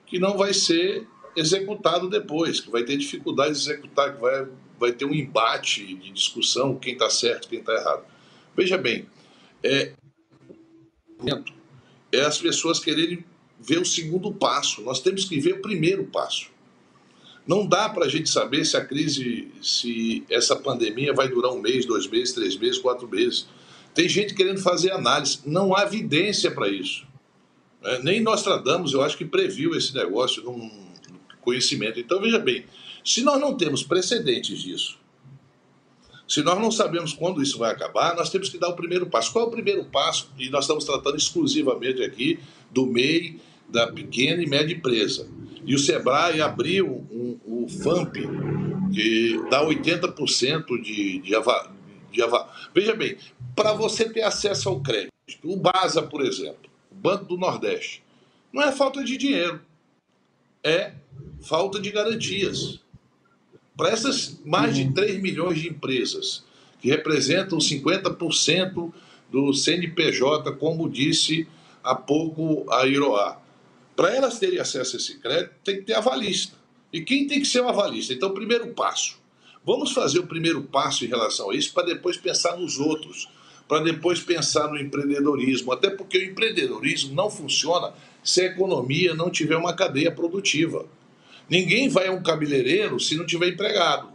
que não vai ser executado depois, que vai ter dificuldade de executar, que vai, vai ter um embate de discussão, quem está certo, quem está errado. Veja bem, é, é as pessoas quererem ver o segundo passo. Nós temos que ver o primeiro passo. Não dá para a gente saber se a crise, se essa pandemia vai durar um mês, dois meses, três meses, quatro meses. Tem gente querendo fazer análise. Não há evidência para isso. É, nem Nostradamus, eu acho que previu esse negócio num conhecimento. Então, veja bem, se nós não temos precedentes disso, se nós não sabemos quando isso vai acabar, nós temos que dar o primeiro passo. Qual é o primeiro passo? E nós estamos tratando exclusivamente aqui do MEI, da pequena e média empresa. E o Sebrae abriu um, o FAMP, que dá 80% de, de, ava, de ava. Veja bem, para você ter acesso ao crédito, o BASA, por exemplo, o Banco do Nordeste, não é falta de dinheiro, é falta de garantias. Para essas mais de 3 uhum. milhões de empresas, que representam 50% do CNPJ, como disse há pouco a Iroá. Para elas terem acesso a esse crédito, tem que ter avalista. E quem tem que ser o avalista? Então, primeiro passo. Vamos fazer o primeiro passo em relação a isso para depois pensar nos outros, para depois pensar no empreendedorismo. Até porque o empreendedorismo não funciona se a economia não tiver uma cadeia produtiva. Ninguém vai a um cabeleireiro se não tiver empregado.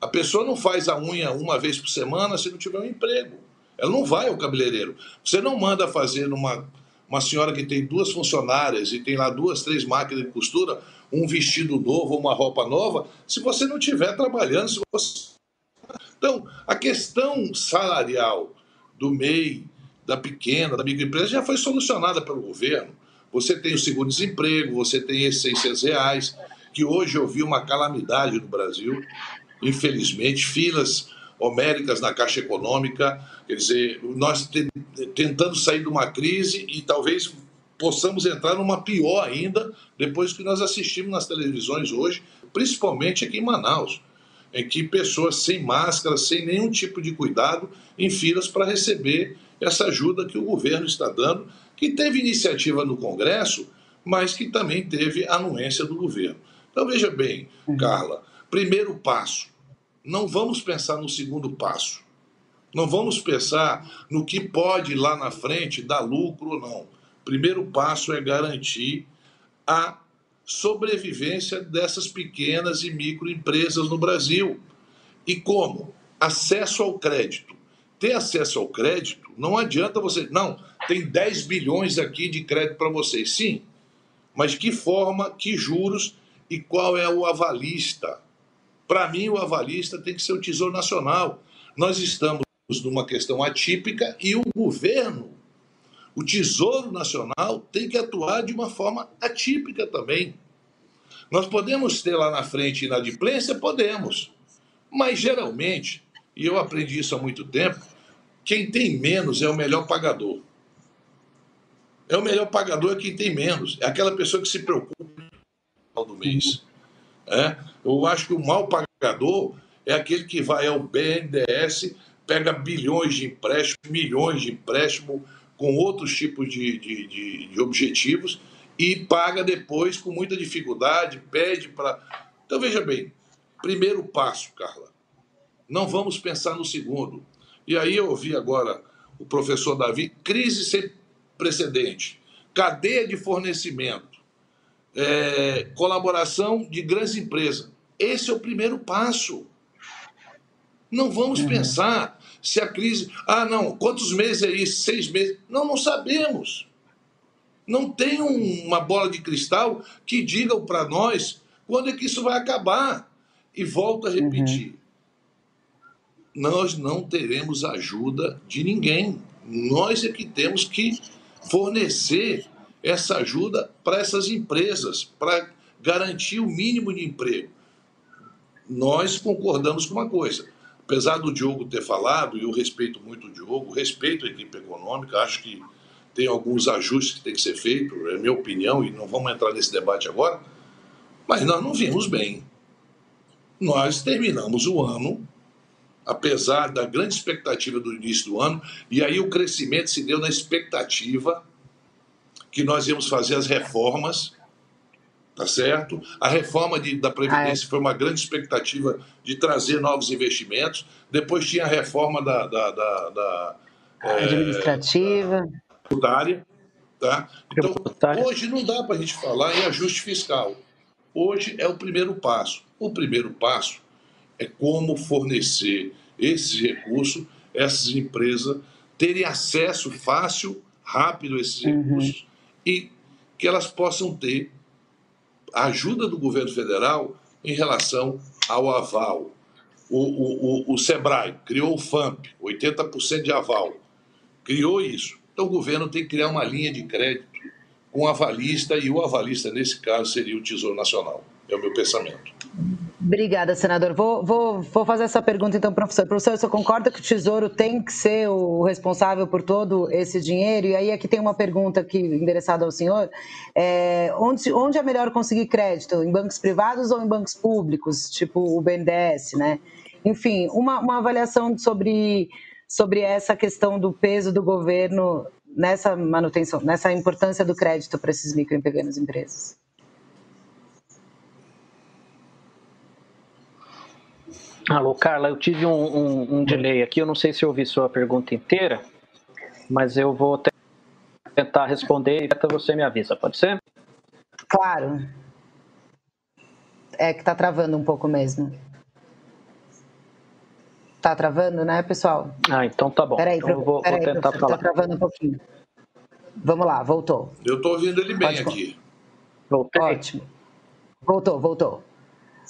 A pessoa não faz a unha uma vez por semana se não tiver um emprego. Ela não vai ao cabeleireiro. Você não manda fazer numa uma senhora que tem duas funcionárias e tem lá duas, três máquinas de costura, um vestido novo, uma roupa nova, se você não estiver trabalhando. Se você... Então, a questão salarial do MEI, da pequena, da microempresa, já foi solucionada pelo governo. Você tem o seguro-desemprego, você tem esses 600 reais, que hoje eu vi uma calamidade no Brasil, infelizmente, filas homéricas na Caixa Econômica, quer dizer, nós tentando sair de uma crise e talvez possamos entrar numa pior ainda depois que nós assistimos nas televisões hoje, principalmente aqui em Manaus, em que pessoas sem máscara, sem nenhum tipo de cuidado, em filas para receber essa ajuda que o governo está dando que teve iniciativa no Congresso, mas que também teve anuência do governo. Então veja bem, uhum. Carla, primeiro passo, não vamos pensar no segundo passo. Não vamos pensar no que pode lá na frente dar lucro ou não. Primeiro passo é garantir a sobrevivência dessas pequenas e microempresas no Brasil. E como? Acesso ao crédito ter acesso ao crédito, não adianta você. Não, tem 10 bilhões aqui de crédito para vocês. Sim, mas que forma, que juros e qual é o avalista? Para mim, o avalista tem que ser o Tesouro Nacional. Nós estamos numa questão atípica e o governo, o Tesouro Nacional, tem que atuar de uma forma atípica também. Nós podemos ter lá na frente inadimplência? Podemos. Mas geralmente, e eu aprendi isso há muito tempo, quem tem menos é o melhor pagador. É o melhor pagador é quem tem menos. É aquela pessoa que se preocupa no final do mês. É? Eu acho que o mal pagador é aquele que vai ao BNDES, pega bilhões de empréstimos, milhões de empréstimos com outros tipos de, de, de, de objetivos e paga depois com muita dificuldade, pede para. Então veja bem, primeiro passo, Carla. Não vamos pensar no segundo. E aí eu ouvi agora o professor Davi, crise sem precedente, cadeia de fornecimento, é, colaboração de grandes empresas. Esse é o primeiro passo. Não vamos uhum. pensar se a crise. Ah, não, quantos meses é isso? Seis meses? Não, não sabemos. Não tem uma bola de cristal que diga para nós quando é que isso vai acabar. E volto a uhum. repetir: uhum. nós não teremos ajuda de ninguém. Nós é que temos que fornecer essa ajuda para essas empresas, para garantir o mínimo de emprego. Nós concordamos com uma coisa. Apesar do Diogo ter falado, e eu respeito muito o Diogo, respeito a equipe econômica, acho que tem alguns ajustes que tem que ser feitos, é minha opinião, e não vamos entrar nesse debate agora, mas nós não vimos bem. Nós terminamos o ano, apesar da grande expectativa do início do ano, e aí o crescimento se deu na expectativa que nós íamos fazer as reformas, tá certo? A reforma de, da Previdência ah, é. foi uma grande expectativa de trazer novos investimentos. Depois tinha a reforma da. da, da, da é, administrativa. Da, tributária. Tá? Então, hoje não dá para a gente falar em ajuste fiscal. Hoje é o primeiro passo. O primeiro passo é como fornecer esses recursos, essas empresas terem acesso fácil, rápido a esses uhum. recursos e que elas possam ter a ajuda do governo federal em relação ao aval. O, o, o, o SEBRAE criou o FAMP, 80% de aval. Criou isso. Então o governo tem que criar uma linha de crédito com o avalista, e o avalista, nesse caso, seria o Tesouro Nacional. É o meu pensamento. Obrigada, senador. Vou, vou, vou fazer essa pergunta então, professor. Professor, você concorda que o Tesouro tem que ser o responsável por todo esse dinheiro? E aí aqui tem uma pergunta aqui endereçada ao senhor. É, onde, onde é melhor conseguir crédito? Em bancos privados ou em bancos públicos, tipo o BNDES, né? Enfim, uma, uma avaliação sobre sobre essa questão do peso do governo nessa manutenção, nessa importância do crédito para esses micro e pequenas empresas. Alô, Carla, eu tive um, um, um, delay aqui, eu não sei se eu ouvi sua pergunta inteira, mas eu vou tentar responder e até você me avisa, pode ser? Claro. É que está travando um pouco mesmo. Tá travando, né, pessoal? Ah, então tá bom. Peraí, então eu vou, peraí, vou tentar tá falar. Tá travando um pouquinho. Vamos lá, voltou. Eu tô ouvindo ele bem Pode aqui. Voltou. Ótimo. Voltou, voltou.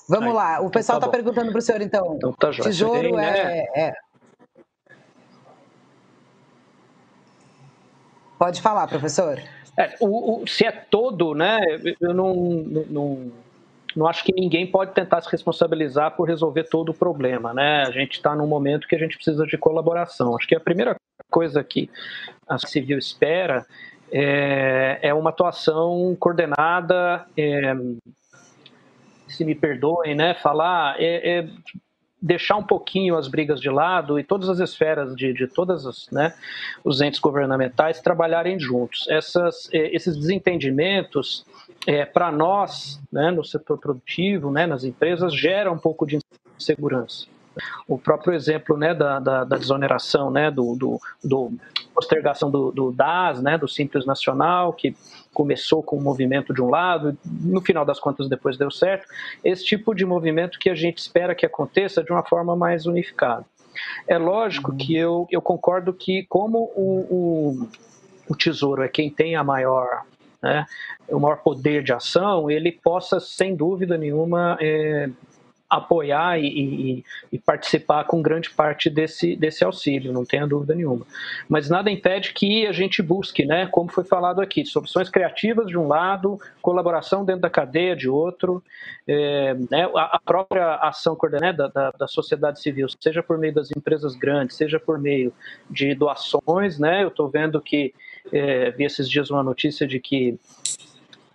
Vamos Aí, lá, o então pessoal está tá perguntando para o senhor, então. então tá Tesouro é, né? é... Pode falar, professor. É, o, o, se é todo, né, eu não, não, não acho que ninguém pode tentar se responsabilizar por resolver todo o problema, né? A gente está num momento que a gente precisa de colaboração. Acho que a primeira coisa que a civil espera é, é uma atuação coordenada, é, se me perdoem, né? Falar é, é deixar um pouquinho as brigas de lado e todas as esferas de, de todas as, né, os entes governamentais trabalharem juntos. Essas, é, esses desentendimentos é, para nós, né, no setor produtivo, né, nas empresas, gera um pouco de insegurança. O próprio exemplo né, da, da, da desoneração, né, do, do, do postergação do, do, DAS, né, do Simples Nacional, que começou com um movimento de um lado, no final das contas depois deu certo. Esse tipo de movimento que a gente espera que aconteça de uma forma mais unificada. É lógico que eu, eu concordo que, como o, o, o Tesouro é quem tem a maior né, o maior poder de ação, ele possa, sem dúvida nenhuma, é, apoiar e, e, e, participar com grande parte desse, desse auxílio, não tenha dúvida nenhuma. Mas nada impede que a gente busque, né, como foi falado aqui, soluções criativas de um lado, colaboração dentro da cadeia de outro, é, né, a, própria ação coordenada da, da, sociedade civil, seja por meio das empresas grandes, seja por meio de doações, né, eu estou vendo que, é, vi esses dias uma notícia de que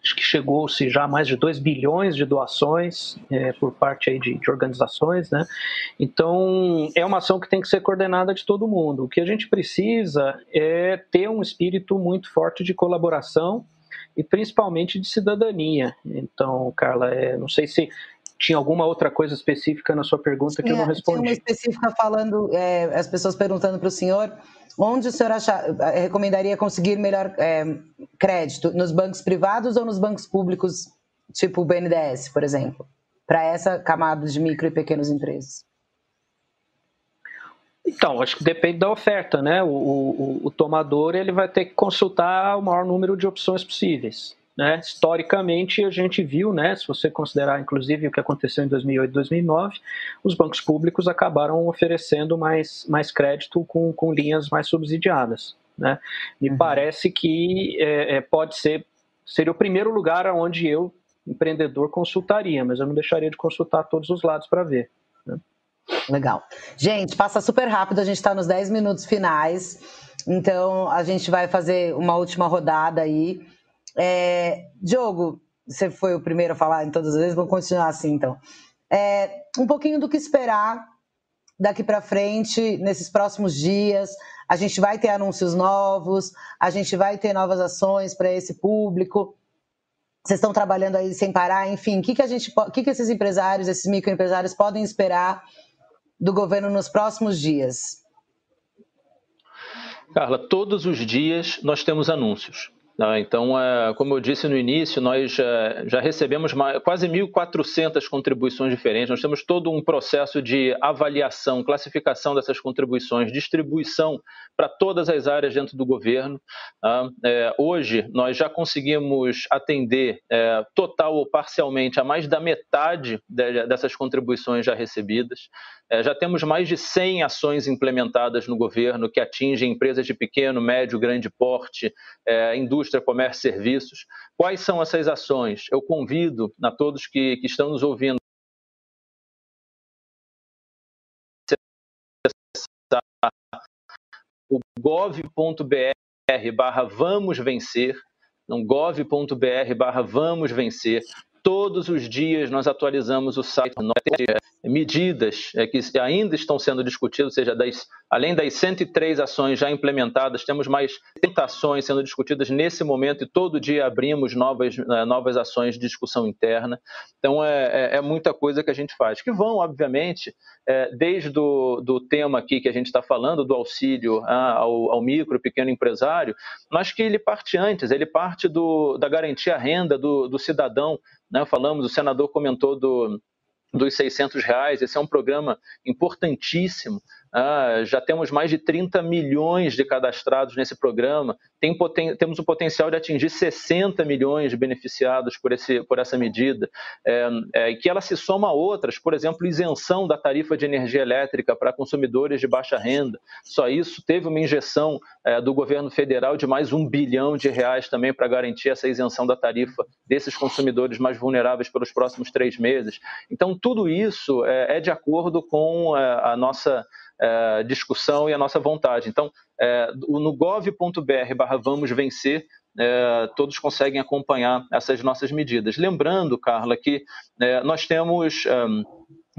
acho que chegou-se já a mais de 2 bilhões de doações é, por parte aí de, de, organizações, né? Então, é uma ação que tem que ser coordenada de todo mundo. O que a gente precisa é ter um espírito muito forte de colaboração e principalmente de cidadania. Então, Carla, é, não sei se tinha alguma outra coisa específica na sua pergunta que eu não respondi. Tinha uma específica falando, é, as pessoas perguntando para o senhor onde o senhor acha, eh, recomendaria conseguir melhor é, crédito? Nos bancos privados ou nos bancos públicos, tipo o BNDES, por exemplo, para essa camada de micro e pequenas empresas? Então, acho que depende da oferta, né? O, o, o tomador ele vai ter que consultar o maior número de opções possíveis. Né? Historicamente, a gente viu, né, se você considerar inclusive o que aconteceu em 2008 e 2009, os bancos públicos acabaram oferecendo mais, mais crédito com, com linhas mais subsidiadas. Né? Me uhum. parece que é, é, pode ser, seria o primeiro lugar onde eu, empreendedor, consultaria, mas eu não deixaria de consultar todos os lados para ver. Né? Legal. Gente, passa super rápido, a gente está nos 10 minutos finais, então a gente vai fazer uma última rodada aí. É, Diogo, você foi o primeiro a falar em todas as vezes, vamos continuar assim então. É, um pouquinho do que esperar daqui para frente, nesses próximos dias. A gente vai ter anúncios novos, a gente vai ter novas ações para esse público. Vocês estão trabalhando aí sem parar, enfim, o que, que a gente, o que, que esses empresários, esses microempresários podem esperar do governo nos próximos dias? Carla, todos os dias nós temos anúncios. Né? Então, é, como eu disse no início, nós é, já recebemos quase 1.400 contribuições diferentes. Nós temos todo um processo de avaliação, classificação dessas contribuições, distribuição para todas as áreas dentro do governo. Tá? É, hoje, nós já conseguimos atender total ou parcialmente a mais da metade dessas contribuições já recebidas. já temos mais de 100 ações implementadas no governo que atingem empresas de pequeno, médio, grande porte, indústria indústria, comércio e serviços. Quais são essas ações? Eu convido a todos que, que estão nos ouvindo o gov.br barra vamos vencer, não gov.br barra vamos vencer. Todos os dias nós atualizamos o site, medidas é, que ainda estão sendo discutidas, ou seja, das, além das 103 ações já implementadas, temos mais 30 ações sendo discutidas nesse momento e todo dia abrimos novas, é, novas ações de discussão interna. Então, é, é, é muita coisa que a gente faz, que vão, obviamente, é, desde o do tema aqui que a gente está falando, do auxílio ah, ao, ao, micro pequeno empresário, mas que ele parte antes, ele parte do, da garantia renda do, do cidadão. Né? Falamos, o senador comentou do dos 600 reais. Esse é um programa importantíssimo ah, já temos mais de 30 milhões de cadastrados nesse programa. Tem, poten temos o potencial de atingir 60 milhões de beneficiados por, esse, por essa medida, é, é, que ela se soma a outras, por exemplo, isenção da tarifa de energia elétrica para consumidores de baixa renda. Só isso teve uma injeção é, do governo federal de mais um bilhão de reais também para garantir essa isenção da tarifa desses consumidores mais vulneráveis pelos próximos três meses. Então, tudo isso é, é de acordo com é, a nossa é, discussão e a nossa vontade. Então, é, no gov.br barra vamos vencer, é, todos conseguem acompanhar essas nossas medidas. Lembrando, Carla, que é, nós temos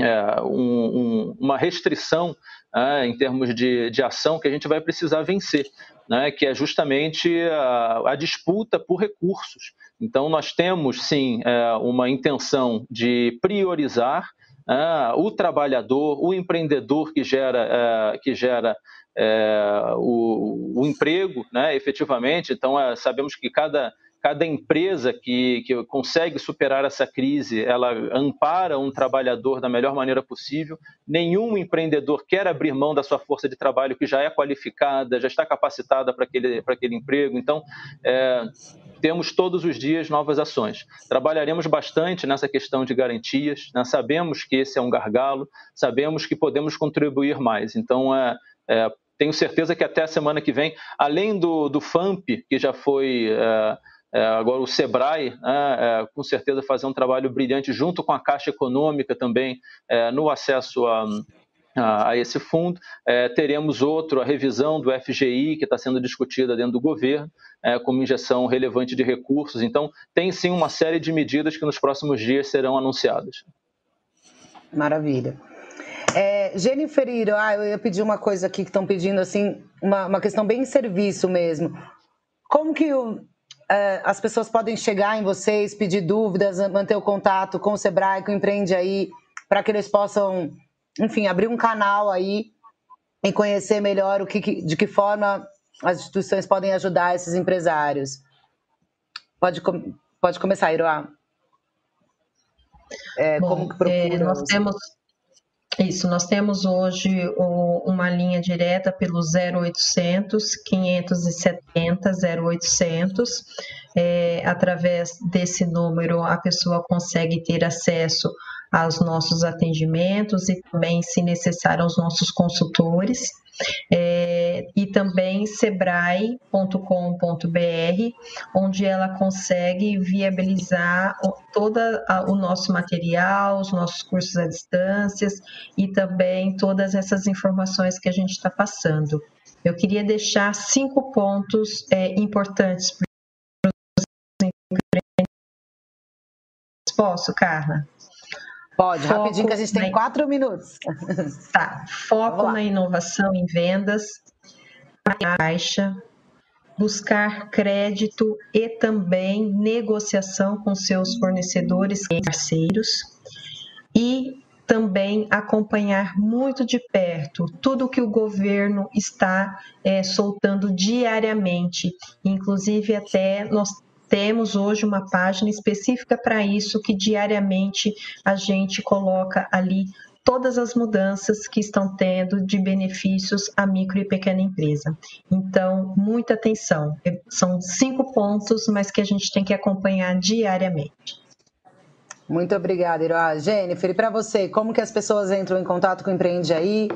é, um, um, uma restrição é, em termos de, de ação que a gente vai precisar vencer, né, que é justamente a, a disputa por recursos. Então, nós temos, sim, uma intenção de priorizar ah, o trabalhador, o empreendedor que gera, é, que gera é, o, o, emprego, né, efetivamente. Então, é, sabemos que cada cada empresa que, que consegue superar essa crise, ela ampara um trabalhador da melhor maneira possível. Nenhum empreendedor quer abrir mão da sua força de trabalho que já é qualificada, já está capacitada para aquele, para aquele emprego. Então, é, temos todos os dias novas ações. Trabalharemos bastante nessa questão de garantias, né? sabemos que esse é um gargalo, sabemos que podemos contribuir mais. Então, é, é, tenho certeza que até a semana que vem, além do, do FAMP, que já foi. É, é, agora o Sebrae, né, é, com certeza, fazer um trabalho brilhante junto com a Caixa Econômica também é, no acesso a, a, esse fundo. É, teremos outro, a revisão do FGI, que está sendo discutida dentro do governo, é, como injeção relevante de recursos. Então, tem sim uma série de medidas que nos próximos dias serão anunciadas. Maravilha. É, Jennifer Iro, ah, eu ia pedir uma coisa aqui que estão pedindo, assim, uma, uma questão bem em serviço mesmo. Como que o, é, as pessoas podem chegar em vocês, pedir dúvidas, manter o contato com o Sebrae, com o Empreende aí, para que eles possam, enfim, abrir um canal aí e conhecer melhor o que, de que forma as instituições podem ajudar esses empresários. Pode, pode começar, Iroá. É, Bom, como que procura? É, nós temos isso, nós temos hoje uma linha direta pelo 0800 570 0800. É, através desse número, a pessoa consegue ter acesso aos nossos atendimentos e também, se necessário, aos nossos consultores é, e também sebrae.com.br, onde ela consegue viabilizar todo o nosso material, os nossos cursos à distância e também todas essas informações que a gente está passando. Eu queria deixar cinco pontos é, importantes para os Posso, Carla? Pode, Foco rapidinho que a gente tem na... quatro minutos. *laughs* Tá. Foco na inovação em vendas, baixa, buscar crédito e também negociação com seus fornecedores e parceiros e também acompanhar muito de perto tudo que o governo está é, soltando diariamente, inclusive até nós temos hoje uma página específica para isso que diariamente a gente coloca ali todas as mudanças que estão tendo de benefícios à micro e pequena empresa. Então, muita atenção. São cinco pontos, mas que a gente tem que acompanhar diariamente. Muito obrigada, Iroa. Jennifer, e para você, como que as pessoas entram em contato com o Empreende aí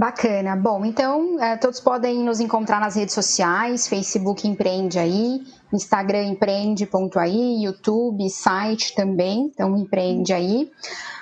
Bacana. Bom, então é, todos podem nos encontrar nas redes sociais, Facebook Empreende aí, Instagram empreende.aí, YouTube, site também, então empreende aí.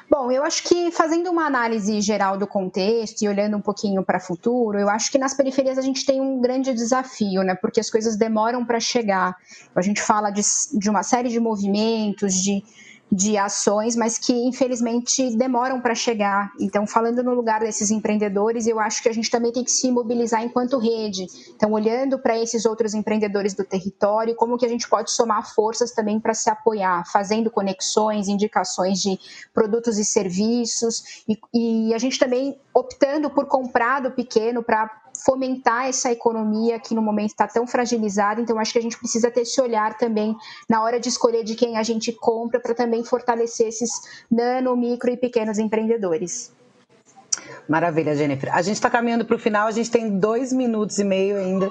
Bom, eu acho que fazendo uma análise geral do contexto e olhando um pouquinho para o futuro, eu acho que nas periferias a gente tem um grande desafio, né? Porque as coisas demoram para chegar. A gente fala de, de uma série de movimentos, de de ações, mas que infelizmente demoram para chegar. Então, falando no lugar desses empreendedores, eu acho que a gente também tem que se mobilizar enquanto rede. Então, olhando para esses outros empreendedores do território, como que a gente pode somar forças também para se apoiar, fazendo conexões, indicações de produtos e serviços, e, e a gente também optando por comprar do pequeno para fomentar essa economia que no momento está tão fragilizada. Então, acho que a gente precisa ter esse olhar também na hora de escolher de quem a gente compra para também fortalecer esses nano, micro e pequenos empreendedores. Maravilha, Jennifer. A gente está caminhando para o final, a gente tem dois minutos e meio ainda.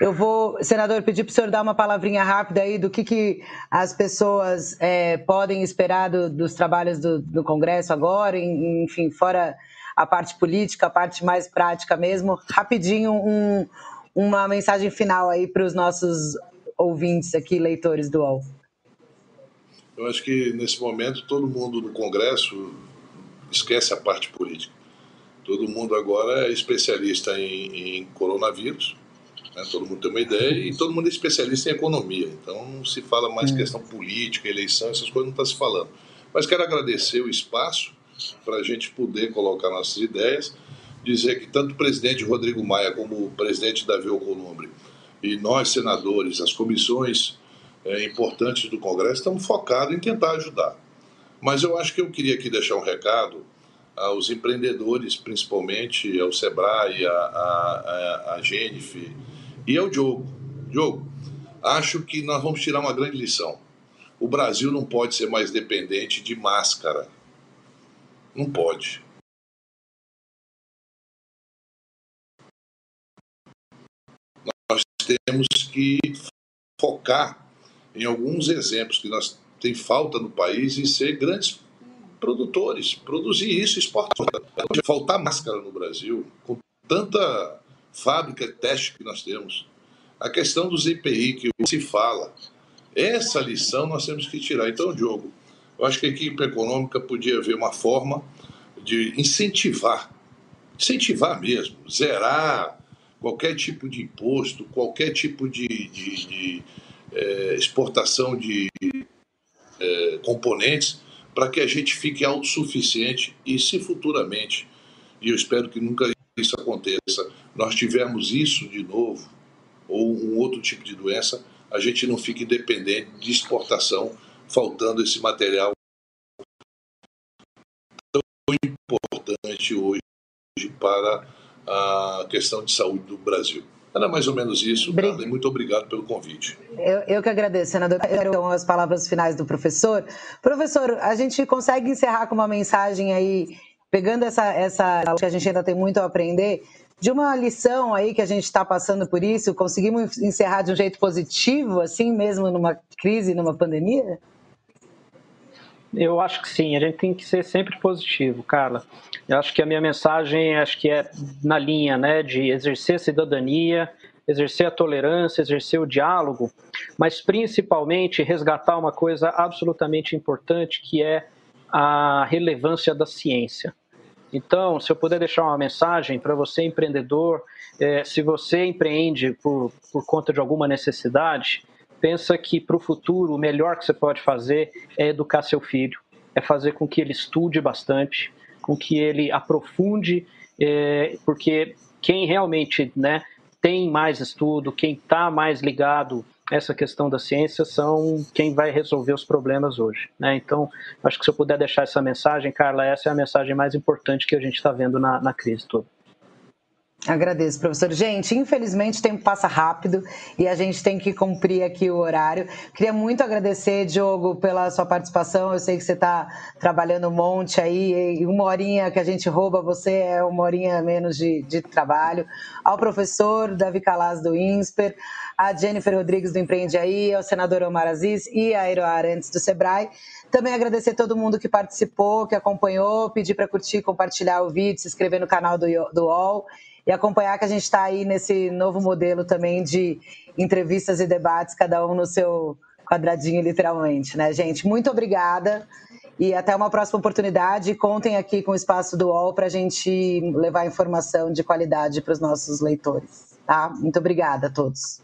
Eu vou, senador, pedir para o senhor dar uma palavrinha rápida aí do que, que as pessoas é, podem esperar do, dos trabalhos do, do Congresso agora, enfim, fora a parte política, a parte mais prática mesmo. Rapidinho, um, uma mensagem final aí para os nossos ouvintes aqui, leitores do UOL. Eu acho que nesse momento todo mundo no Congresso esquece a parte política. Todo mundo agora é especialista em, em coronavírus, né? todo mundo tem uma ideia e todo mundo é especialista em economia. Então não se fala mais hum. questão política, eleição, essas coisas não está se falando. Mas quero agradecer o espaço para a gente poder colocar nossas ideias, dizer que tanto o presidente Rodrigo Maia como o presidente Davi Alcolumbre e nós, senadores, as comissões é, importantes do Congresso, estamos focados em tentar ajudar. Mas eu acho que eu queria aqui deixar um recado aos empreendedores, principalmente ao Sebrae, a, a, a Jennifer e ao Diogo. Diogo, acho que nós vamos tirar uma grande lição. O Brasil não pode ser mais dependente de máscara. Não pode. Nós temos que focar em alguns exemplos que nós tem falta no país e ser grandes produtores, produzir isso, exportar. Faltar máscara no Brasil, com tanta fábrica de teste que nós temos. A questão dos IPI que se fala, essa lição nós temos que tirar. Então, Diogo, eu acho que a equipe econômica podia ver uma forma de incentivar, incentivar mesmo, zerar qualquer tipo de imposto, qualquer tipo de, de, de é, exportação de é, componentes para que a gente fique autossuficiente e se futuramente, e eu espero que nunca isso aconteça, nós tivermos isso de novo, ou um outro tipo de doença, a gente não fique dependente de exportação, faltando esse material tão importante hoje para a questão de saúde do Brasil. Era mais ou menos isso, e muito obrigado pelo convite. Eu, eu que agradeço, senador. Então, as palavras finais do professor. Professor, a gente consegue encerrar com uma mensagem aí, pegando essa, essa que a gente ainda tem muito a aprender, de uma lição aí que a gente está passando por isso, conseguimos encerrar de um jeito positivo, assim mesmo numa crise, numa pandemia? Eu acho que sim, a gente tem que ser sempre positivo, Carla. Eu acho que a minha mensagem acho que é na linha né, de exercer a cidadania, exercer a tolerância, exercer o diálogo, mas principalmente resgatar uma coisa absolutamente importante que é a relevância da ciência. Então, se eu puder deixar uma mensagem para você, empreendedor, é, se você empreende por, por conta de alguma necessidade, pensa que para o futuro o melhor que você pode fazer é educar seu filho, é fazer com que ele estude bastante, com que ele aprofunde, é, porque quem realmente né, tem mais estudo, quem está mais ligado essa questão da ciência são quem vai resolver os problemas hoje. Né? Então, acho que se eu puder deixar essa mensagem, Carla, essa é a mensagem mais importante que a gente está vendo na, na crise toda. Agradeço, professor. Gente, infelizmente o tempo passa rápido e a gente tem que cumprir aqui o horário. Queria muito agradecer, Diogo, pela sua participação. Eu sei que você está trabalhando um monte aí, uma horinha que a gente rouba você é uma horinha menos de, de trabalho. Ao professor Davi Calaz do INSPER, a Jennifer Rodrigues do Empreende Aí, ao senador Omar Aziz e a Aero Arantes do Sebrae. Também agradecer todo mundo que participou, que acompanhou, pedir para curtir, compartilhar o vídeo, se inscrever no canal do, do UOL e acompanhar que a gente está aí nesse novo modelo também de entrevistas e debates, cada um no seu quadradinho, literalmente, né, gente? Muito obrigada e até uma próxima oportunidade. Contem aqui com o espaço do UOL para a gente levar informação de qualidade para os nossos leitores, tá? Muito obrigada a todos.